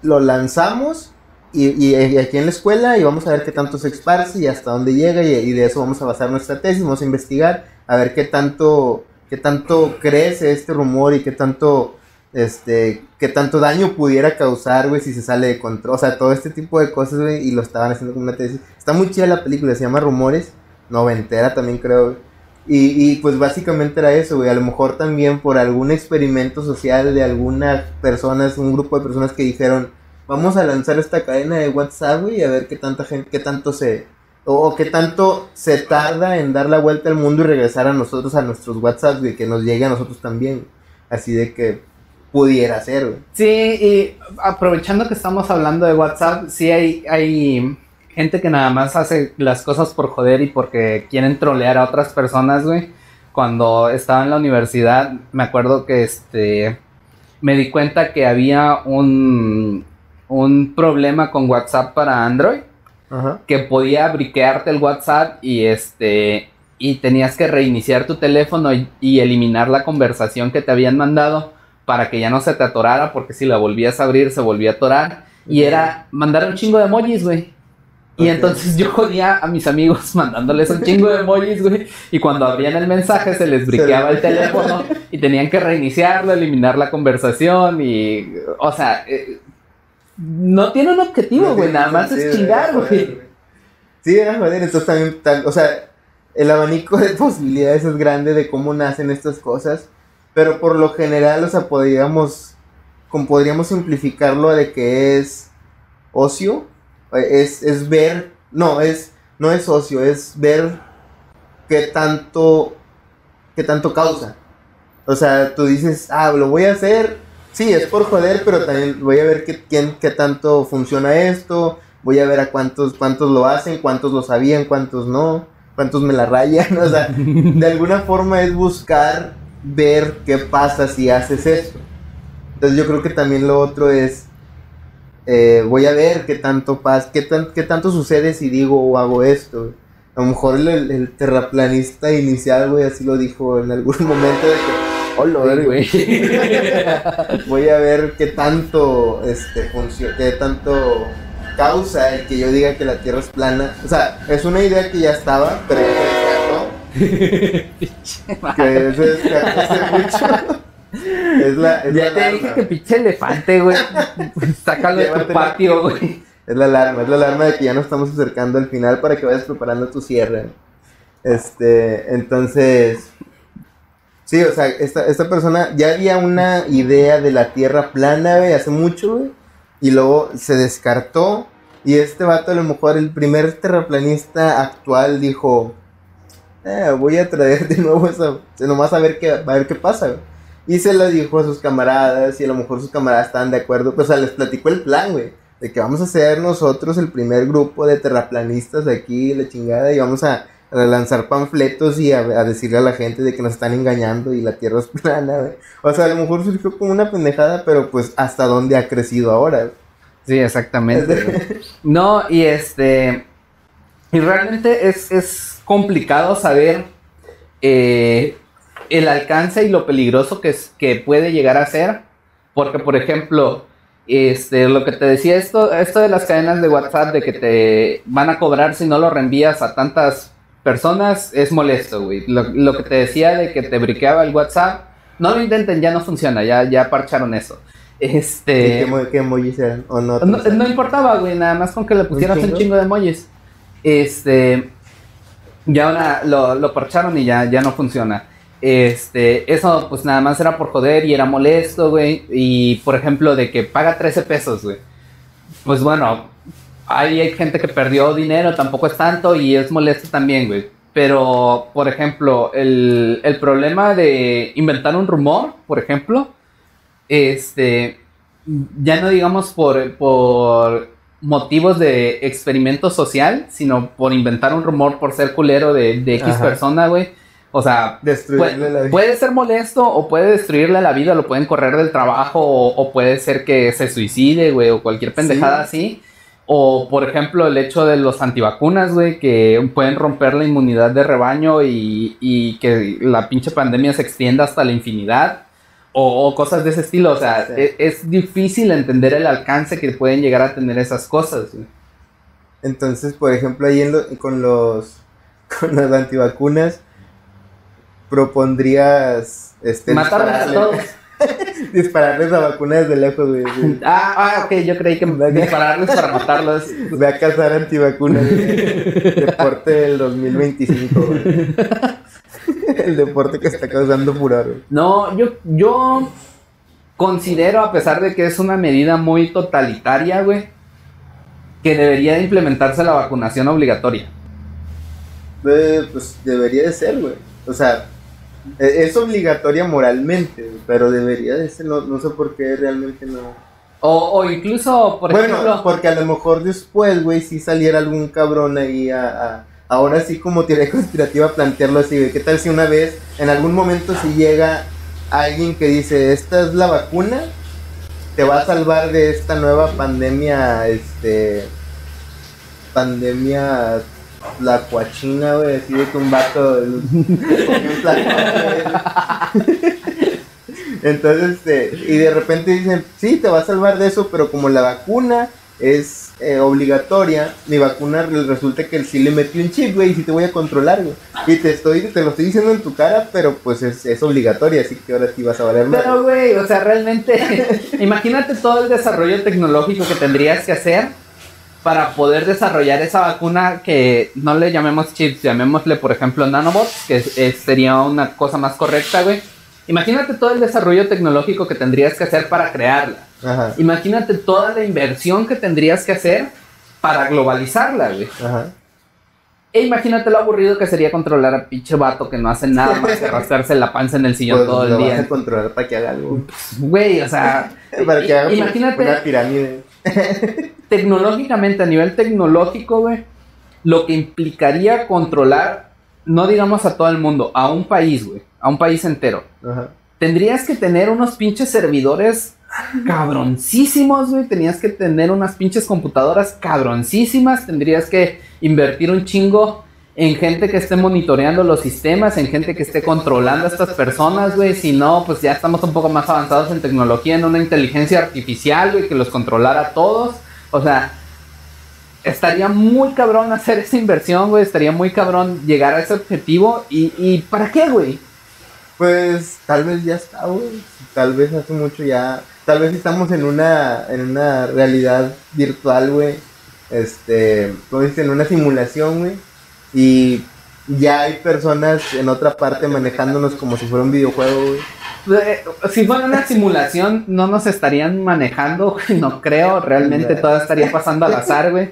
Lo lanzamos y, aquí en la escuela y vamos a ver qué tanto se esparce y hasta dónde llega y, de eso vamos a basar nuestra tesis, vamos a investigar a ver qué tanto, qué tanto crece este rumor y qué tanto este, qué tanto daño pudiera causar, güey, si se sale de control. O sea, todo este tipo de cosas, güey, y lo estaban haciendo como una tesis. Está muy chida la película, se llama Rumores, noventera también creo, Y, y pues básicamente era eso, güey, a lo mejor también por algún experimento social de algunas personas, un grupo de personas que dijeron, vamos a lanzar esta cadena de WhatsApp, güey, y a ver qué tanta gente, qué tanto se, o, qué tanto se tarda en dar la vuelta al mundo y regresar a nosotros, a nuestros WhatsApp, güey, que nos llegue a nosotros también. Así de que pudiera ser, güey. Sí, y aprovechando que estamos hablando de WhatsApp, sí hay, hay gente que nada más hace las cosas por joder y porque quieren trolear a otras personas, güey. Cuando estaba en la universidad, me acuerdo que este me di cuenta que había un, un problema con WhatsApp para Android. Que podía briquearte el WhatsApp y este y tenías que reiniciar tu teléfono y eliminar la conversación que te habían mandado para que ya no se te atorara, porque si la volvías a abrir se volvía a atorar. Y era mandar un chingo de emojis, güey. Y entonces yo jodía a mis amigos mandándoles un chingo de emojis, güey. Y cuando abrían el mensaje se les briqueaba el teléfono y tenían que reiniciarlo, eliminar la conversación y... O sea, eh, no tiene un objetivo, güey. nada más es chingar, güey. Sí, era joder. Entonces también, o sea, el abanico de posibilidades es grande de cómo nacen estas cosas. Pero por lo general, o sea, podríamos, como podríamos simplificarlo de que es ocio, es, es ver, no, es, no es ocio, es ver qué tanto, qué tanto causa. O sea, tú dices, ah, lo voy a hacer, sí, es por joder, pero también voy a ver qué, quién, qué tanto funciona esto, voy a ver a cuántos, cuántos lo hacen, cuántos lo sabían, cuántos no, cuántos me la rayan, o sea, de alguna forma es buscar ver qué pasa si haces esto. Entonces yo creo que también lo otro es, eh, voy a ver qué tanto pasa, qué, qué tanto sucede si digo o hago esto. A lo mejor el, terraplanista inicial, güey, así lo dijo en algún momento de que... Hola, güey. voy a ver qué tanto, este, funciona, qué tanto causa el que yo diga que la Tierra es plana. O sea, es una idea que ya estaba, pero que eso es, mucho. Es la, es ya te dije que pinche elefante, güey. Sácalo de tu patio, güey. Es la alarma, es la alarma de que ya nos estamos acercando al final para que vayas preparando tu cierre. Este, entonces. Sí, o sea, esta, esta persona ya había una idea de la tierra plana, güey, hace mucho, güey. Y luego se descartó. Y este vato, a lo mejor, el primer terraplanista actual, dijo: eh, voy a traer de nuevo eso, nomás a ver qué, a ver qué pasa, Y se lo dijo a sus camaradas y a lo mejor sus camaradas estaban de acuerdo, pues o sea, les platicó el plan, güey, de que vamos a ser nosotros el primer grupo de terraplanistas aquí, la chingada, y vamos a, lanzar panfletos y a, decirle a la gente de que nos están engañando y la tierra es plana, güey. O sea, a lo mejor surgió como una pendejada, pero pues hasta dónde ha crecido ahora. Sí, exactamente. no, y este... Y realmente es, es complicado saber eh, el alcance y lo peligroso que, es, que puede llegar a ser. Porque, por ejemplo, este, lo que te decía, esto, esto de las cadenas de WhatsApp, de que te van a cobrar si no lo reenvías a tantas personas, es molesto, güey. Lo, que te decía de que te briqueaba el WhatsApp, no lo intenten, ya no funciona, ya, ya parcharon eso. Este. ¿Qué, emojis eran? ¿O no, no, no, importaba, güey, nada más con que le pusieras un chingo de emojis. Este. Ya ahora lo, lo parcharon y ya, ya no funciona. Este, eso pues nada más era por joder y era molesto, güey. Y por ejemplo, de que paga 13 pesos, güey. Pues bueno, hay, hay gente que perdió dinero, tampoco es tanto y es molesto también, güey. Pero, por ejemplo, el, el problema de inventar un rumor, por ejemplo, este, ya no digamos por, por motivos de experimento social, sino por inventar un rumor por ser culero de, de X persona, güey. O sea, puede, puede, ser molesto o puede destruirle la vida, lo pueden correr del trabajo o, puede ser que se suicide, güey, o cualquier pendejada así. O, por ejemplo, el hecho de los antivacunas, güey, que pueden romper la inmunidad de rebaño y, y, que la pinche pandemia se extienda hasta la infinidad. O, cosas de ese estilo. O sea, e, es, difícil entender el alcance que pueden llegar a tener esas cosas. Entonces, por ejemplo, ahí con los con las antivacunas, propondrías este, matarlos a todos. dispararles a vacunas desde lejos, güey. Ah, ah, ok, yo creí que dispararles para matarlos. Voy a cazar antivacunas. Deporte del 2025, güey. El deporte que está causando furor. No, yo, yo considero, a pesar de que es una medida muy totalitaria, güey, que debería implementarse la vacunación obligatoria. pues debería de ser, güey. O sea, es obligatoria moralmente, pero debería de ser, no, sé por qué realmente no. O, incluso, por bueno, porque a lo mejor después, güey, si saliera algún cabrón ahí a, ahora sí como teoría conspirativa plantearlo así, güey, ¿qué tal si una vez, en algún momento si llega alguien que dice, esta es la vacuna, te va a salvar de esta nueva pandemia, este, pandemia la cuachina, güey, así de que un vato Entonces, este, y de repente dicen, sí, te va a salvar de eso, pero como la vacuna es eh, obligatoria, mi vacuna resulta que sí le metí un chip, güey, y sí te voy a controlar, güey. Y te estoy, te lo estoy diciendo en tu cara, pero pues es, es obligatoria, así que ahora sí vas a valer más. Pero, güey, o sea, realmente, imagínate todo el desarrollo tecnológico que tendrías que hacer para poder desarrollar esa vacuna que no le llamemos chips, llamémosle por ejemplo nanobots, que sería una cosa más correcta, güey. Imagínate todo el desarrollo tecnológico que tendrías que hacer para crearla. Imagínate toda la inversión que tendrías que hacer para globalizarla, güey. Ajá. E imagínate lo aburrido que sería controlar a pinche vato que no hace nada más que arrastrarse la panza en el sillón pues, todo el día. Vas a controlar para que haga algo. Güey, o sea. para que haga imagínate, una pirámide. tecnológicamente, a nivel tecnológico, güey, lo que implicaría controlar, no digamos a todo el mundo, a un país, güey, a un país entero. Tendrías que tener unos pinches servidores cabroncísimos, güey. Tenías que tener unas pinches computadoras cabroncísimas. Tendrías que invertir un chingo en gente que esté monitoreando los sistemas, en gente que esté controlando a estas personas, güey. Si no, pues ya estamos un poco más avanzados en tecnología, en una inteligencia artificial, güey, que los controlara a todos. O sea, estaría muy cabrón hacer esa inversión, güey. Estaría muy cabrón llegar a ese objetivo. ¿Y, y para qué, güey? Pues tal vez ya está, güey. Tal vez hace mucho ya. Tal vez estamos en una, en una realidad virtual, güey. Este, como dicen, en una simulación, güey. Y ya hay personas en otra parte manejándonos como si fuera un videojuego, güey. Eh, si fuera una simulación, no nos estarían manejando, no creo. Realmente todo estaría pasando al azar, güey.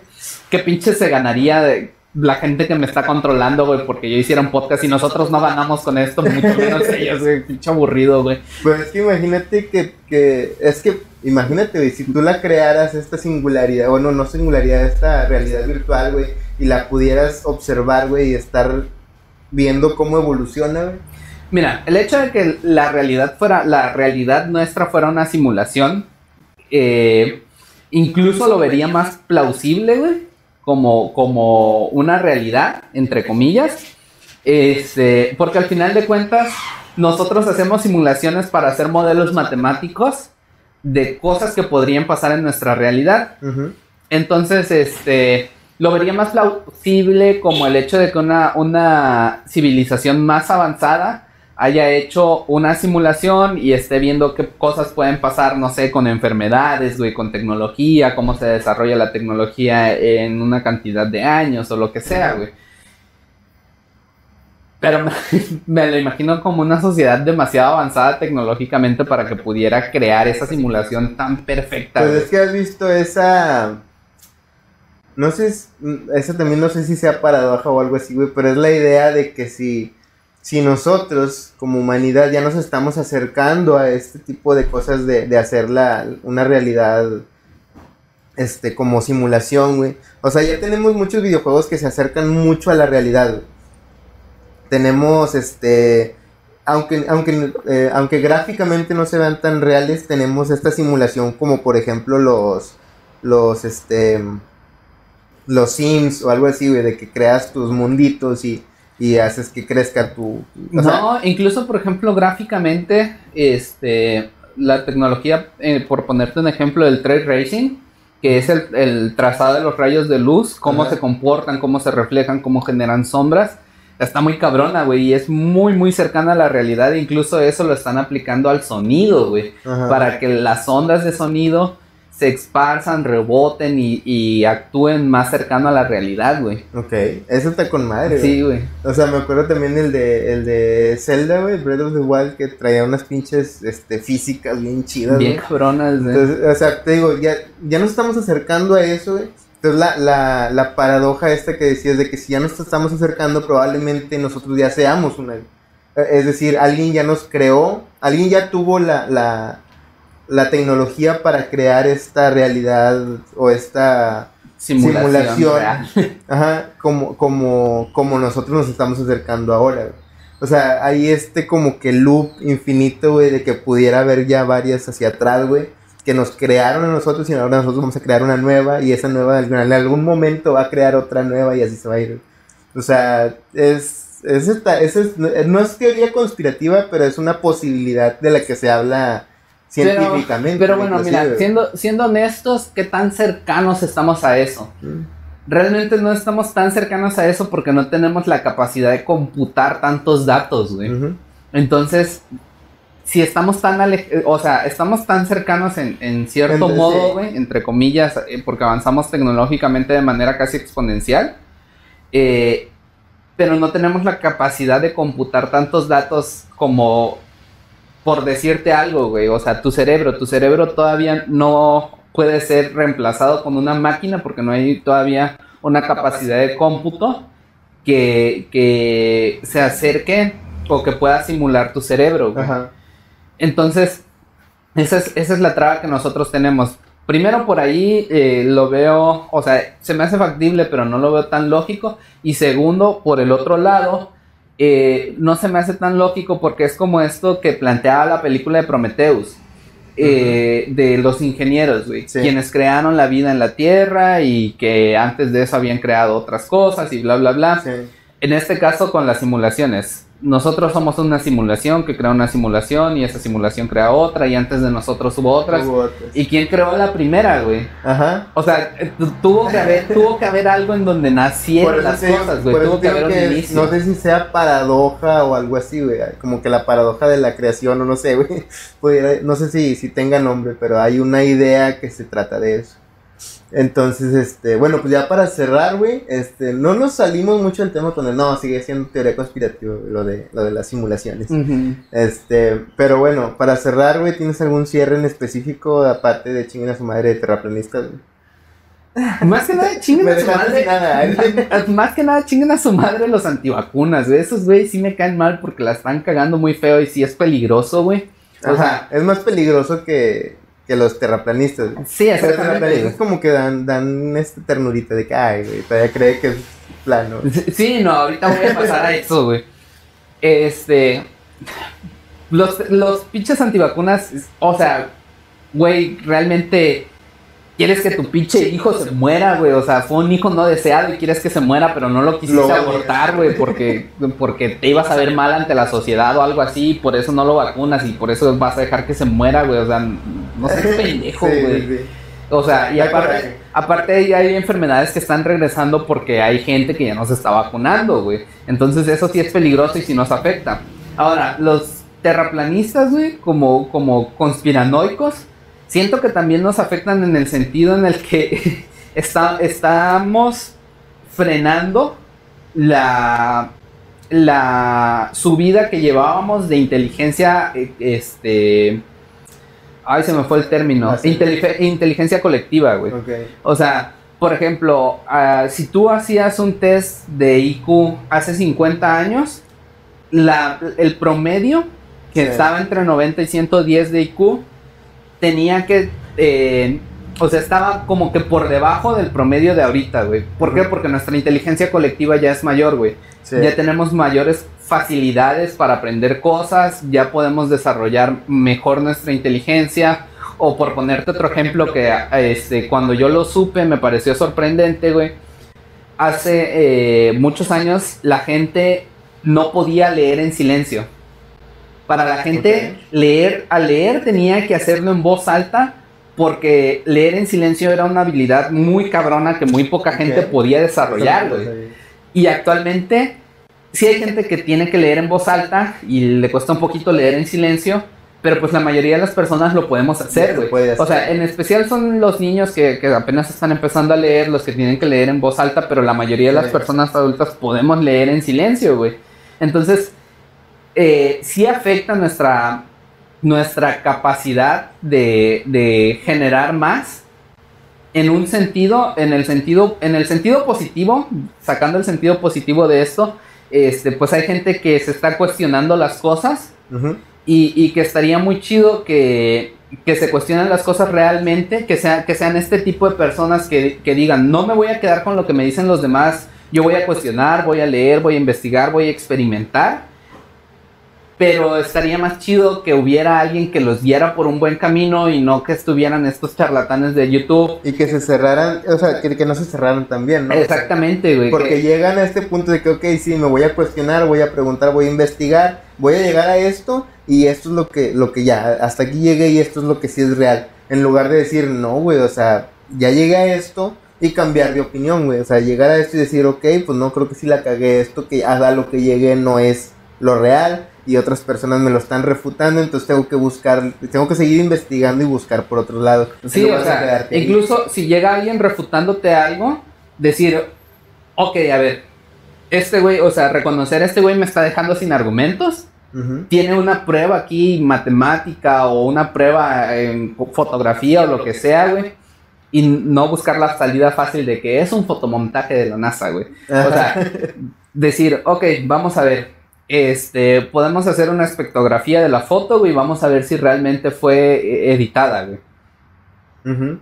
¿Qué pinche se ganaría de la gente que me está controlando, güey? Porque yo hiciera un podcast y nosotros no ganamos con esto, mucho menos ellos, güey. Pinche aburrido, güey. Pues es que imagínate que, que, es que, imagínate, si tú la crearas esta singularidad, o no, no singularidad, esta realidad virtual, güey, y la pudieras observar, güey, y estar viendo cómo evoluciona, güey. Mira, el hecho de que la realidad fuera, la realidad nuestra fuera una simulación, eh, incluso lo vería más plausible, güey, como, como una realidad, entre comillas, este, porque al final de cuentas nosotros hacemos simulaciones para hacer modelos matemáticos de cosas que podrían pasar en nuestra realidad. Entonces, este, lo vería más plausible como el hecho de que una, una civilización más avanzada haya hecho una simulación y esté viendo qué cosas pueden pasar, no sé, con enfermedades, güey, con tecnología, cómo se desarrolla la tecnología en una cantidad de años o lo que sea, güey. Pero me, lo imagino como una sociedad demasiado avanzada tecnológicamente para que pudiera crear esa simulación tan perfecta. Pues es que has visto esa... No sé, esa también no sé si sea paradoja o algo así, güey, pero es la idea de que si, si nosotros como humanidad ya nos estamos acercando a este tipo de cosas de, de hacer una realidad este, como simulación, güey. O sea, ya tenemos muchos videojuegos que se acercan mucho a la realidad, güey tenemos este aunque, aunque, eh, aunque gráficamente no se vean tan reales, tenemos esta simulación como por ejemplo los, los, este, los Sims o algo así, güey, de que creas tus munditos y, y haces que crezca tu... no, incluso por ejemplo gráficamente, este, la tecnología, eh, por ponerte un ejemplo del trade racing, que es el, trazado de los rayos de luz, cómo se comportan, cómo se reflejan, cómo generan sombras está muy cabrona, güey, y es muy, muy cercana a la realidad. Incluso eso lo están aplicando al sonido, güey, para que las ondas de sonido se esparzan, reboten y, actúen más cercano a la realidad, güey. Ok, eso está con madre, Sí, güey. O sea, me acuerdo también el de, el de Zelda, güey, Breath of the Wild, que traía unas pinches este, físicas bien chidas, Bien cabronas, güey. o sea, te digo, ya, ya nos estamos acercando a eso, güey entonces la, la, la, paradoja esta que decías de que si ya nos estamos acercando, probablemente nosotros ya seamos una... Es decir, alguien ya nos creó, alguien ya tuvo la, la, la tecnología para crear esta realidad o esta simulación, ajá, como, como, como nosotros nos estamos acercando ahora. O sea, hay este como que loop infinito, güey, de que pudiera haber ya varias hacia atrás, güey que nos crearon a nosotros y ahora nosotros vamos a crear una nueva y esa nueva en algún momento va a crear otra nueva y así se va a ir. O sea, es, es, esta, es, no es teoría conspirativa, pero es una posibilidad de la que se habla científicamente. Pero, bueno, mira, siendo, siendo honestos, ¿qué tan cercanos estamos a eso? Mm. Realmente no estamos tan cercanos a eso porque no tenemos la capacidad de computar tantos datos, güey. Entonces, si estamos tan o sea, estamos tan cercanos en, cierto modo, güey, entre comillas, eh, porque avanzamos tecnológicamente de manera casi exponencial, eh, pero no tenemos la capacidad de computar tantos datos como por decirte algo, güey, o sea, tu cerebro, tu cerebro todavía no puede ser reemplazado con una máquina porque no hay todavía una capacidad de cómputo que, que se acerque o que pueda simular tu cerebro, güey. Ajá. Entonces, esa es, la traba que nosotros tenemos. Primero por ahí eh, lo veo, o sea, se me hace factible, pero no lo veo tan lógico. Y segundo, por el otro lado, eh, no se me hace tan lógico porque es como esto que planteaba la película de Prometheus. Eh, de los ingenieros, güey, quienes crearon la vida en la Tierra y que antes de eso habían creado otras cosas y bla, bla, bla. En este caso con las simulaciones nosotros somos una simulación que crea una simulación y esa simulación crea otra y antes de nosotros hubo otras. ¿Y quién creó la primera, güey? Ajá. O sea, tuvo que haber, tuvo que haber algo en donde nacieron las cosas, güey. Tuvo que haber un inicio. No sé si sea paradoja o algo así, güey. Como que la paradoja de la creación o no sé, güey. No sé si, si tenga nombre, pero hay una idea que se trata de eso. Entonces, este, bueno, pues ya para cerrar, güey, este, no nos salimos mucho del tema con el, no, sigue siendo teoría conspirativa, lo de, lo de las simulaciones. Este, pero bueno, para cerrar, güey, ¿tienes algún cierre en específico aparte de chinguen a su madre de terraplanistas, Más que nada chinguen a su madre. ¿eh? Más que nada chinguen a su madre los antivacunas, güey. Esos güey sí me caen mal porque la están cagando muy feo y sí es peligroso, güey. O sea, es más peligroso que que los terraplanistas. Sí. Es como que dan, dan esta ternurita de que, ay, güey, todavía cree que es plano. Sí, no, ahorita voy a pasar a eso, güey. Este. Los, los pinches antivacunas, o sea, güey, realmente quieres que tu pinche hijo se muera, güey. O sea, fue un hijo no deseado y quieres que se muera, pero no lo quisiste abortar, güey, porque, porque te ibas a ver mal ante la sociedad o algo así. Por eso no lo vacunas y por eso vas a dejar que se muera, güey. O sea, no seas pendejo, güey. O sea, y aparte, aparte ya hay enfermedades que están regresando porque hay gente que ya no se está vacunando, güey. Entonces eso sí es peligroso y sí nos afecta. Ahora, los terraplanistas, güey, como, como conspiranoicos, siento que también nos afectan en el sentido en el que estamos frenando la, la subida que llevábamos de inteligencia, eh, este... Ay, se me fue el término. Ah, sí. Intelife- inteligencia colectiva, güey. O sea, por ejemplo, ah, si tú hacías un test de IQ hace 50 años, la, el promedio, que Sí. estaba entre 90 y 110 de IQ, tenía que... eh, o sea, estaba como que por debajo del promedio de ahorita, güey. ¿Por qué? Porque nuestra inteligencia colectiva ya es mayor, güey. Sí. Ya tenemos mayores facilidades para aprender cosas, ya podemos desarrollar mejor nuestra inteligencia. O por ponerte otro ejemplo que este, cuando yo lo supe me pareció sorprendente, güey. Hace eh, muchos años la gente no podía leer en silencio. Para la gente leer, al leer tenía que hacerlo en voz alta porque leer en silencio era una habilidad muy cabrona que muy poca gente podía desarrollar, güey. Y actualmente, sí hay gente que tiene que leer en voz alta y le cuesta un poquito leer en silencio, pero pues la mayoría de las personas lo podemos hacer, güey. O sea, en especial son los niños que, que apenas están empezando a leer, los que tienen que leer en voz alta, pero la mayoría de las personas adultas podemos leer en silencio, güey. Entonces, eh, sí afecta nuestra, nuestra capacidad de, de generar más en un sentido, en el sentido, en el sentido positivo, sacando el sentido positivo de esto, este, pues hay gente que se está cuestionando las cosas Ujú. y, y que estaría muy chido que, que se cuestionen las cosas realmente, que, sea, que sean este tipo de personas que, que digan, no me voy a quedar con lo que me dicen los demás, yo voy a cuestionar, voy a leer, voy a investigar, voy a experimentar. Pero estaría más chido que hubiera alguien que los guiara por un buen camino y no que estuvieran estos charlatanes de YouTube. Y que se cerraran, o sea, que, que no se cerraran también, ¿no? Exactamente, güey. Porque que- llegan a este punto de que, ok, sí, me voy a cuestionar, voy a preguntar, voy a investigar, voy a llegar a esto y esto es lo que, lo que ya, hasta aquí llegué y esto es lo que sí es real. En lugar de decir, no, güey, o sea, ya llegué a esto y cambiar de opinión, güey. O sea, llegar a esto y decir, ok, pues no, creo que sí la cagué, esto que a lo que llegué no es lo real y otras personas me lo están refutando, entonces tengo que buscar, tengo que seguir investigando y buscar por otro lado. Sí, En o sea, ahí. incluso si llega alguien refutándote algo, decir, ok, a ver, este güey, o sea, reconocer este güey me está dejando sin argumentos. Tiene una prueba aquí matemática o una prueba en fotografía o lo que sea, güey. Y no buscar la salida fácil de que es un fotomontaje de la NASA, güey. O sea, decir, ok, vamos a ver. Este, podemos hacer una espectrografía de la foto, güey, y vamos a ver si realmente fue eh, editada, güey.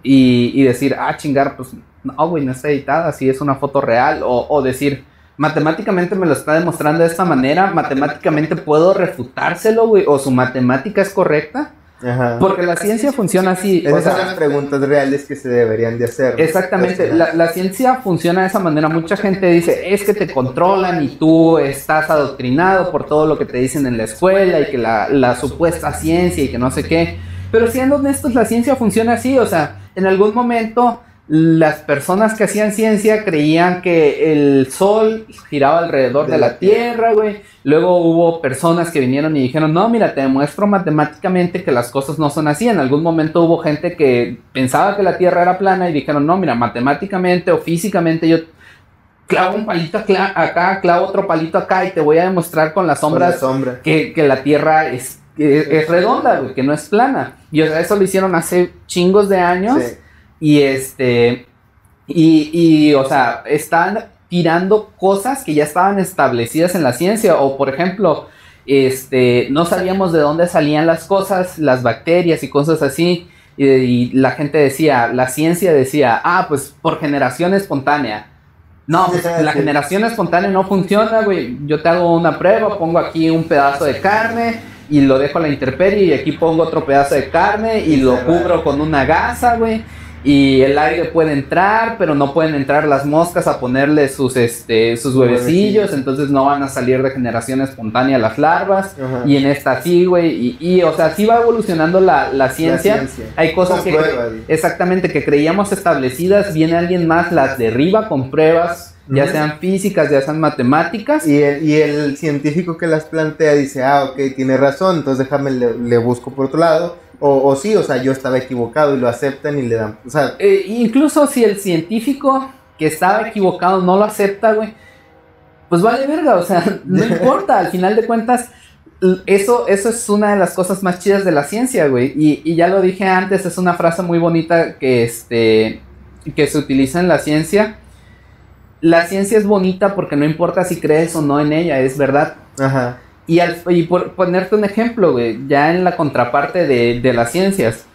Y, y decir, ah, chingar, pues no, güey, no está editada, si es una foto real, o, o decir, matemáticamente me lo está demostrando de esta manera, matemáticamente puedo refutárselo, güey, o su matemática es correcta, Ajá. porque la ciencia funciona así, o Esas sea, son las preguntas reales que se deberían de hacer. ¿no? Exactamente, la, la ciencia funciona de esa manera. Mucha gente dice, es que te controlan y tú estás adoctrinado por todo lo que te dicen en la escuela y que la, la supuesta ciencia y que no sé qué. Pero siendo honestos, la ciencia funciona así. O sea, en algún momento las personas que hacían ciencia creían que el sol giraba alrededor de, De la, Tierra, güey. Luego hubo personas que vinieron y dijeron, no, mira, te demuestro matemáticamente que las cosas no son así. En algún momento hubo gente que pensaba que la Tierra era plana y dijeron, no, mira, matemáticamente o físicamente yo clavo un palito acá, clavo otro palito acá y te voy a demostrar con las sombras la sombra. que, que la Tierra es, es, es redonda, güey, que no es plana. Y eso lo hicieron hace chingos de años. Sí. Y este, y, y, o sea, están tirando cosas que ya estaban establecidas en la ciencia. O, por ejemplo, este, no sabíamos de dónde salían las cosas, las bacterias y cosas así. Y, y la gente decía, la ciencia decía, ah, pues por generación espontánea. No, pues la generación espontánea no funciona, güey. Yo te hago una prueba, pongo aquí un pedazo de carne y lo dejo a la intemperie y aquí pongo otro pedazo de carne y lo cubro con una gasa, güey. Y el aire puede entrar, pero no pueden entrar las moscas a ponerle sus, este, sus huevecillos, entonces no van a salir de generación espontánea las larvas. Ajá. Y en esta sí, güey. Y, y, o sea, sí va evolucionando la, la ciencia. ciencia. Hay cosas Con que pruebas. exactamente que creíamos establecidas, viene alguien más, las derriba con pruebas, ya sean físicas, ya sean matemáticas. Y el, y el científico que las plantea dice, ah, ok, tiene razón, entonces déjame, le, le busco por otro lado. O, o sí, o sea, yo estaba equivocado y lo aceptan y le dan, o sea, Eh, incluso si el científico que estaba equivocado no lo acepta, güey, pues vale verga, o sea, no importa, al final de cuentas, eso, eso es una de las cosas más chidas de la ciencia, güey. Y, y, ya lo dije antes, es una frase muy bonita que, este, que se utiliza en la ciencia. La ciencia es bonita porque no importa si crees o no en ella, es verdad. Ajá. Y, al, y por ponerte un ejemplo, güey, ya en la contraparte de, de las ciencias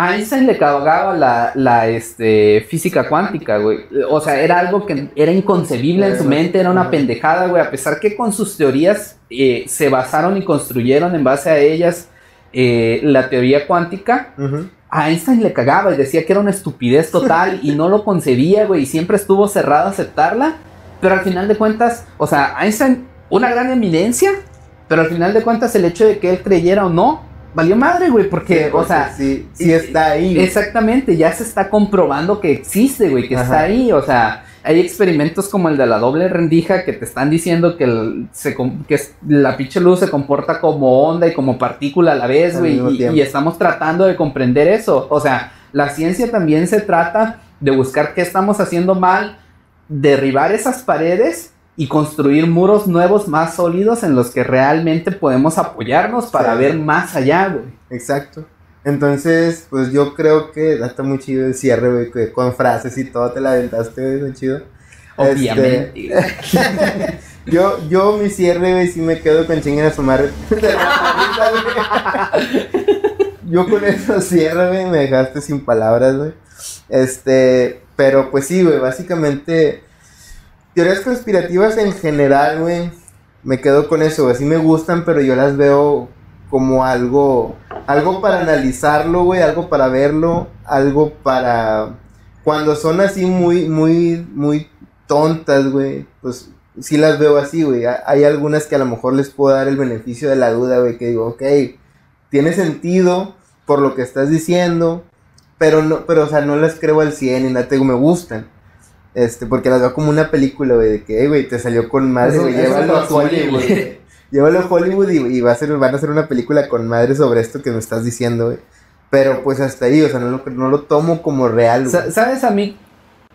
a Einstein le cagaba la, la este, física cuántica, güey. O sea, era algo que era inconcebible en su mente, era una pendejada, güey. A pesar que con sus teorías eh, se basaron y construyeron en base a ellas eh, la teoría cuántica, a Einstein le cagaba y decía que era una estupidez total y no lo concebía, güey. Y siempre estuvo cerrado a aceptarla. Pero al final de cuentas, o sea, Einstein, una gran eminencia, pero al final de cuentas el hecho de que él creyera o no, valió madre, güey, porque, o sea, sí, sí está ahí. Exactamente, ya se está comprobando que existe, güey, que está ahí, o sea, hay experimentos como el de la doble rendija que te están diciendo que, se, que la pinche luz se comporta como onda y como partícula a la vez, güey, y, y, estamos tratando de comprender eso, o sea, la ciencia también se trata de buscar qué estamos haciendo mal, derribar esas paredes y construir muros nuevos más sólidos en los que realmente podemos apoyarnos para ver más allá, güey. Exacto. Entonces, pues yo creo que está muy chido el cierre, güey, con frases y todo te la aventaste, güey, muy chido. Obviamente. Este, yo, yo mi cierre, güey, sí me quedo con chinguen a su madre. yo con eso cierre, güey, me dejaste sin palabras, güey. Este, pero pues sí, güey, básicamente teorías conspirativas en general, güey, me quedo con eso, así me gustan, pero yo las veo como algo, algo para analizarlo, güey, algo para verlo, algo para, cuando son así muy, muy, muy tontas, güey, pues sí las veo así, güey. Hay algunas que a lo mejor les puedo dar el beneficio de la duda, güey, que digo, ok, tiene sentido por lo que estás diciendo, pero no, pero o sea, no las creo al 100 y nada, te digo, me gustan. Este, porque las veo como una película, güey, de que, güey, te salió con madre, güey, llévalo a Hollywood, Llévalo a Hollywood y, va a ser, van a hacer una película con madre sobre esto que me estás diciendo, güey. Pero pues hasta ahí, o sea, no lo, no lo tomo como real, güey. ¿Sabes a mí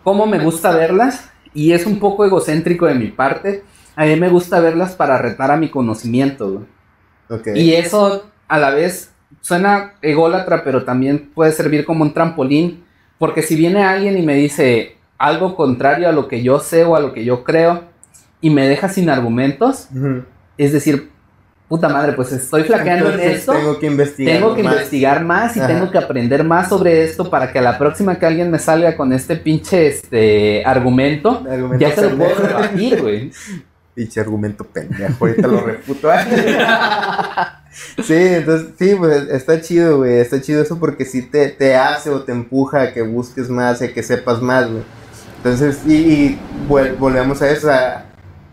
cómo me gusta verlas? Y es un poco egocéntrico de mi parte. A mí me gusta verlas para retar a mi conocimiento, güey. Okay. Y eso a la vez suena ególatra, pero también puede servir como un trampolín. Porque si viene alguien y me dice, algo contrario a lo que yo sé o a lo que yo creo y me deja sin argumentos, es decir, puta madre, pues estoy flaqueando en esto. Tengo que investigar. Tengo que más. investigar más y tengo que aprender más sobre esto para que a la próxima que alguien me salga con este pinche este argumento, ya se lo puedo rebatir, güey. Pinche argumento pendejo, ahorita lo refuto. sí, entonces, sí, pues está chido, güey. Está chido eso porque sí te, te hace o te empuja a que busques más y a que sepas más, güey. Entonces, y, volvemos a eso,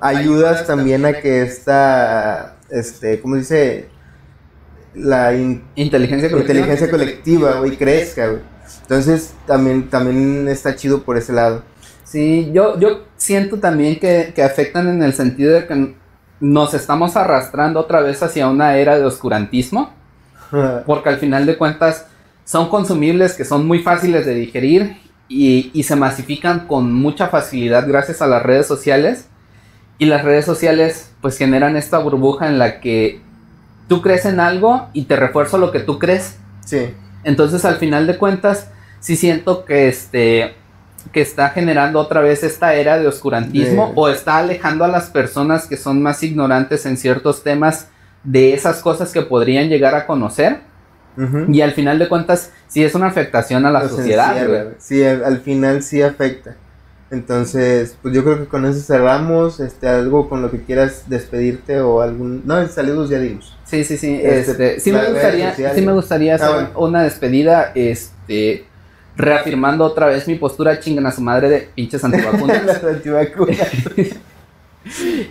ayudas también a que esta, este, ¿cómo dice? La inteligencia colectiva, inteligencia colectiva, güey, crezca, güey. Entonces, también, también está chido por ese lado. Sí, yo, yo siento también que, que afectan en el sentido de que nos estamos arrastrando otra vez hacia una era de oscurantismo, porque al final de cuentas son consumibles que son muy fáciles de digerir y, se masifican con mucha facilidad gracias a las redes sociales. Y las redes sociales pues generan esta burbuja en la que tú crees en algo y te refuerzo lo que tú crees. Sí. Entonces al final de cuentas sí siento que este que está generando otra vez esta era de oscurantismo o está alejando a las personas que son más ignorantes en ciertos temas de esas cosas que podrían llegar a conocer y al final de cuentas, sí es una afectación a la sociedad, Sí, al, final sí afecta. Entonces, pues yo creo que con eso cerramos. Este, algo con lo que quieras despedirte o algún. No, saludos ya dimos. Sí, sí, sí. Este, este sí, me gustaría, sí me gustaría hacer ah, una despedida. Este. Reafirmando otra vez mi postura chingan a su madre de pinches antivacunas.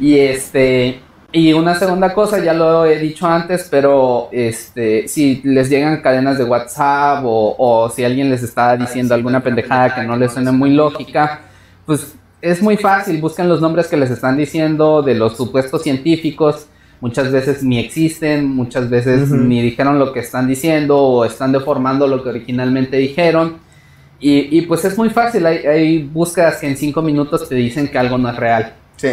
y este. Y una segunda cosa, ya lo he dicho antes, pero este, si les llegan cadenas de WhatsApp o, si alguien les está diciendo alguna pendejada que no les suena muy lógica, pues es muy fácil, busquen los nombres que les están diciendo de los supuestos científicos, muchas veces ni existen, muchas veces ni dijeron lo que están diciendo o están deformando lo que originalmente dijeron. Y, y pues es muy fácil, hay, hay búsquedas que en cinco minutos te dicen que algo no es real. Sí.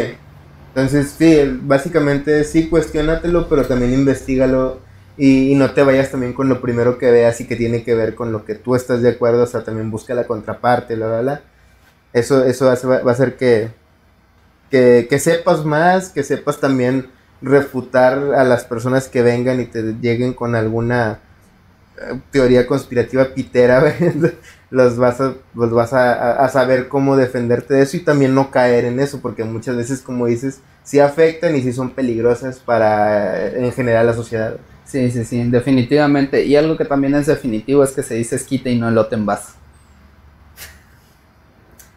Entonces, sí, básicamente sí, cuestionatelo, pero también investigalo y, no te vayas también con lo primero que veas y que tiene que ver con lo que tú estás de acuerdo, o sea, también busca la contraparte, la, la. Eso, eso va, a hacer que, que, que sepas más, que sepas también refutar a las personas que vengan y te lleguen con alguna eh, teoría conspirativa pitera, los vas, a, los vas a, saber cómo defenderte de eso y también no caer en eso, porque muchas veces, como dices, sí afectan y sí son peligrosas para, en general, la sociedad. Sí, sí, sí, definitivamente. Y algo que también es definitivo es que se dice esquite y no elote en vaso.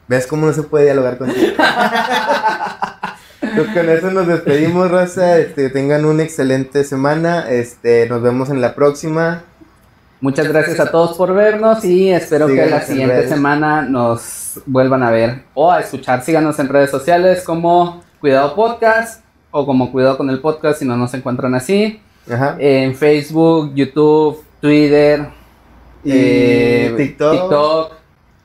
¿Ves cómo no se puede dialogar contigo? Pues con eso nos despedimos, raza. Este, tengan una excelente semana. Este, nos vemos en la próxima. Muchas gracias a todos por vernos y espero que la siguiente semana nos vuelvan a ver o a escuchar. Síganos en redes sociales como Cuidado Podcast o como Cuidado con el Podcast si no nos encuentran así. En Facebook, YouTube, Twitter, y eh, TikTok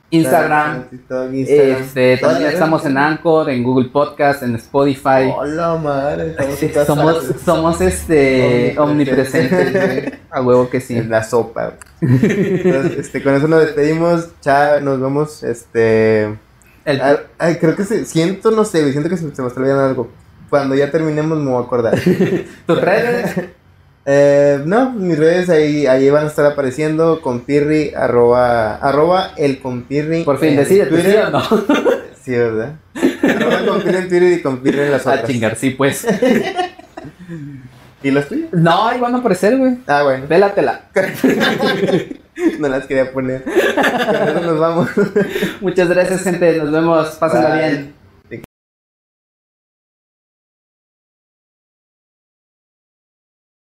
Instagram. Este, también estamos en Anchor, en Google Podcast, en Spotify. Hola madre, somos, somos este omnipresentes. a huevo que sí. En la sopa. este, con eso nos despedimos. Chao, nos vemos. Este. Ay, creo que se, siento, no sé, siento que se, me está olvidando algo. Cuando ya terminemos me voy a acordar. ¿Tus redes? Eh, no, mis redes ahí, ahí van a estar apareciendo. Compirri, arroba, arroba el compirri. Por fin, decide Twitter. ¿sí, no? sí, ¿verdad? arroba compirri en Twitter y compirri en las otras. A chingar, sí, pues. ¿Y las tuyas? No, ahí van a aparecer, güey. Ah, bueno. Pélatela. no las quería poner. Con eso nos vamos. Muchas gracias, gente. Nos vemos. Pásenla bien.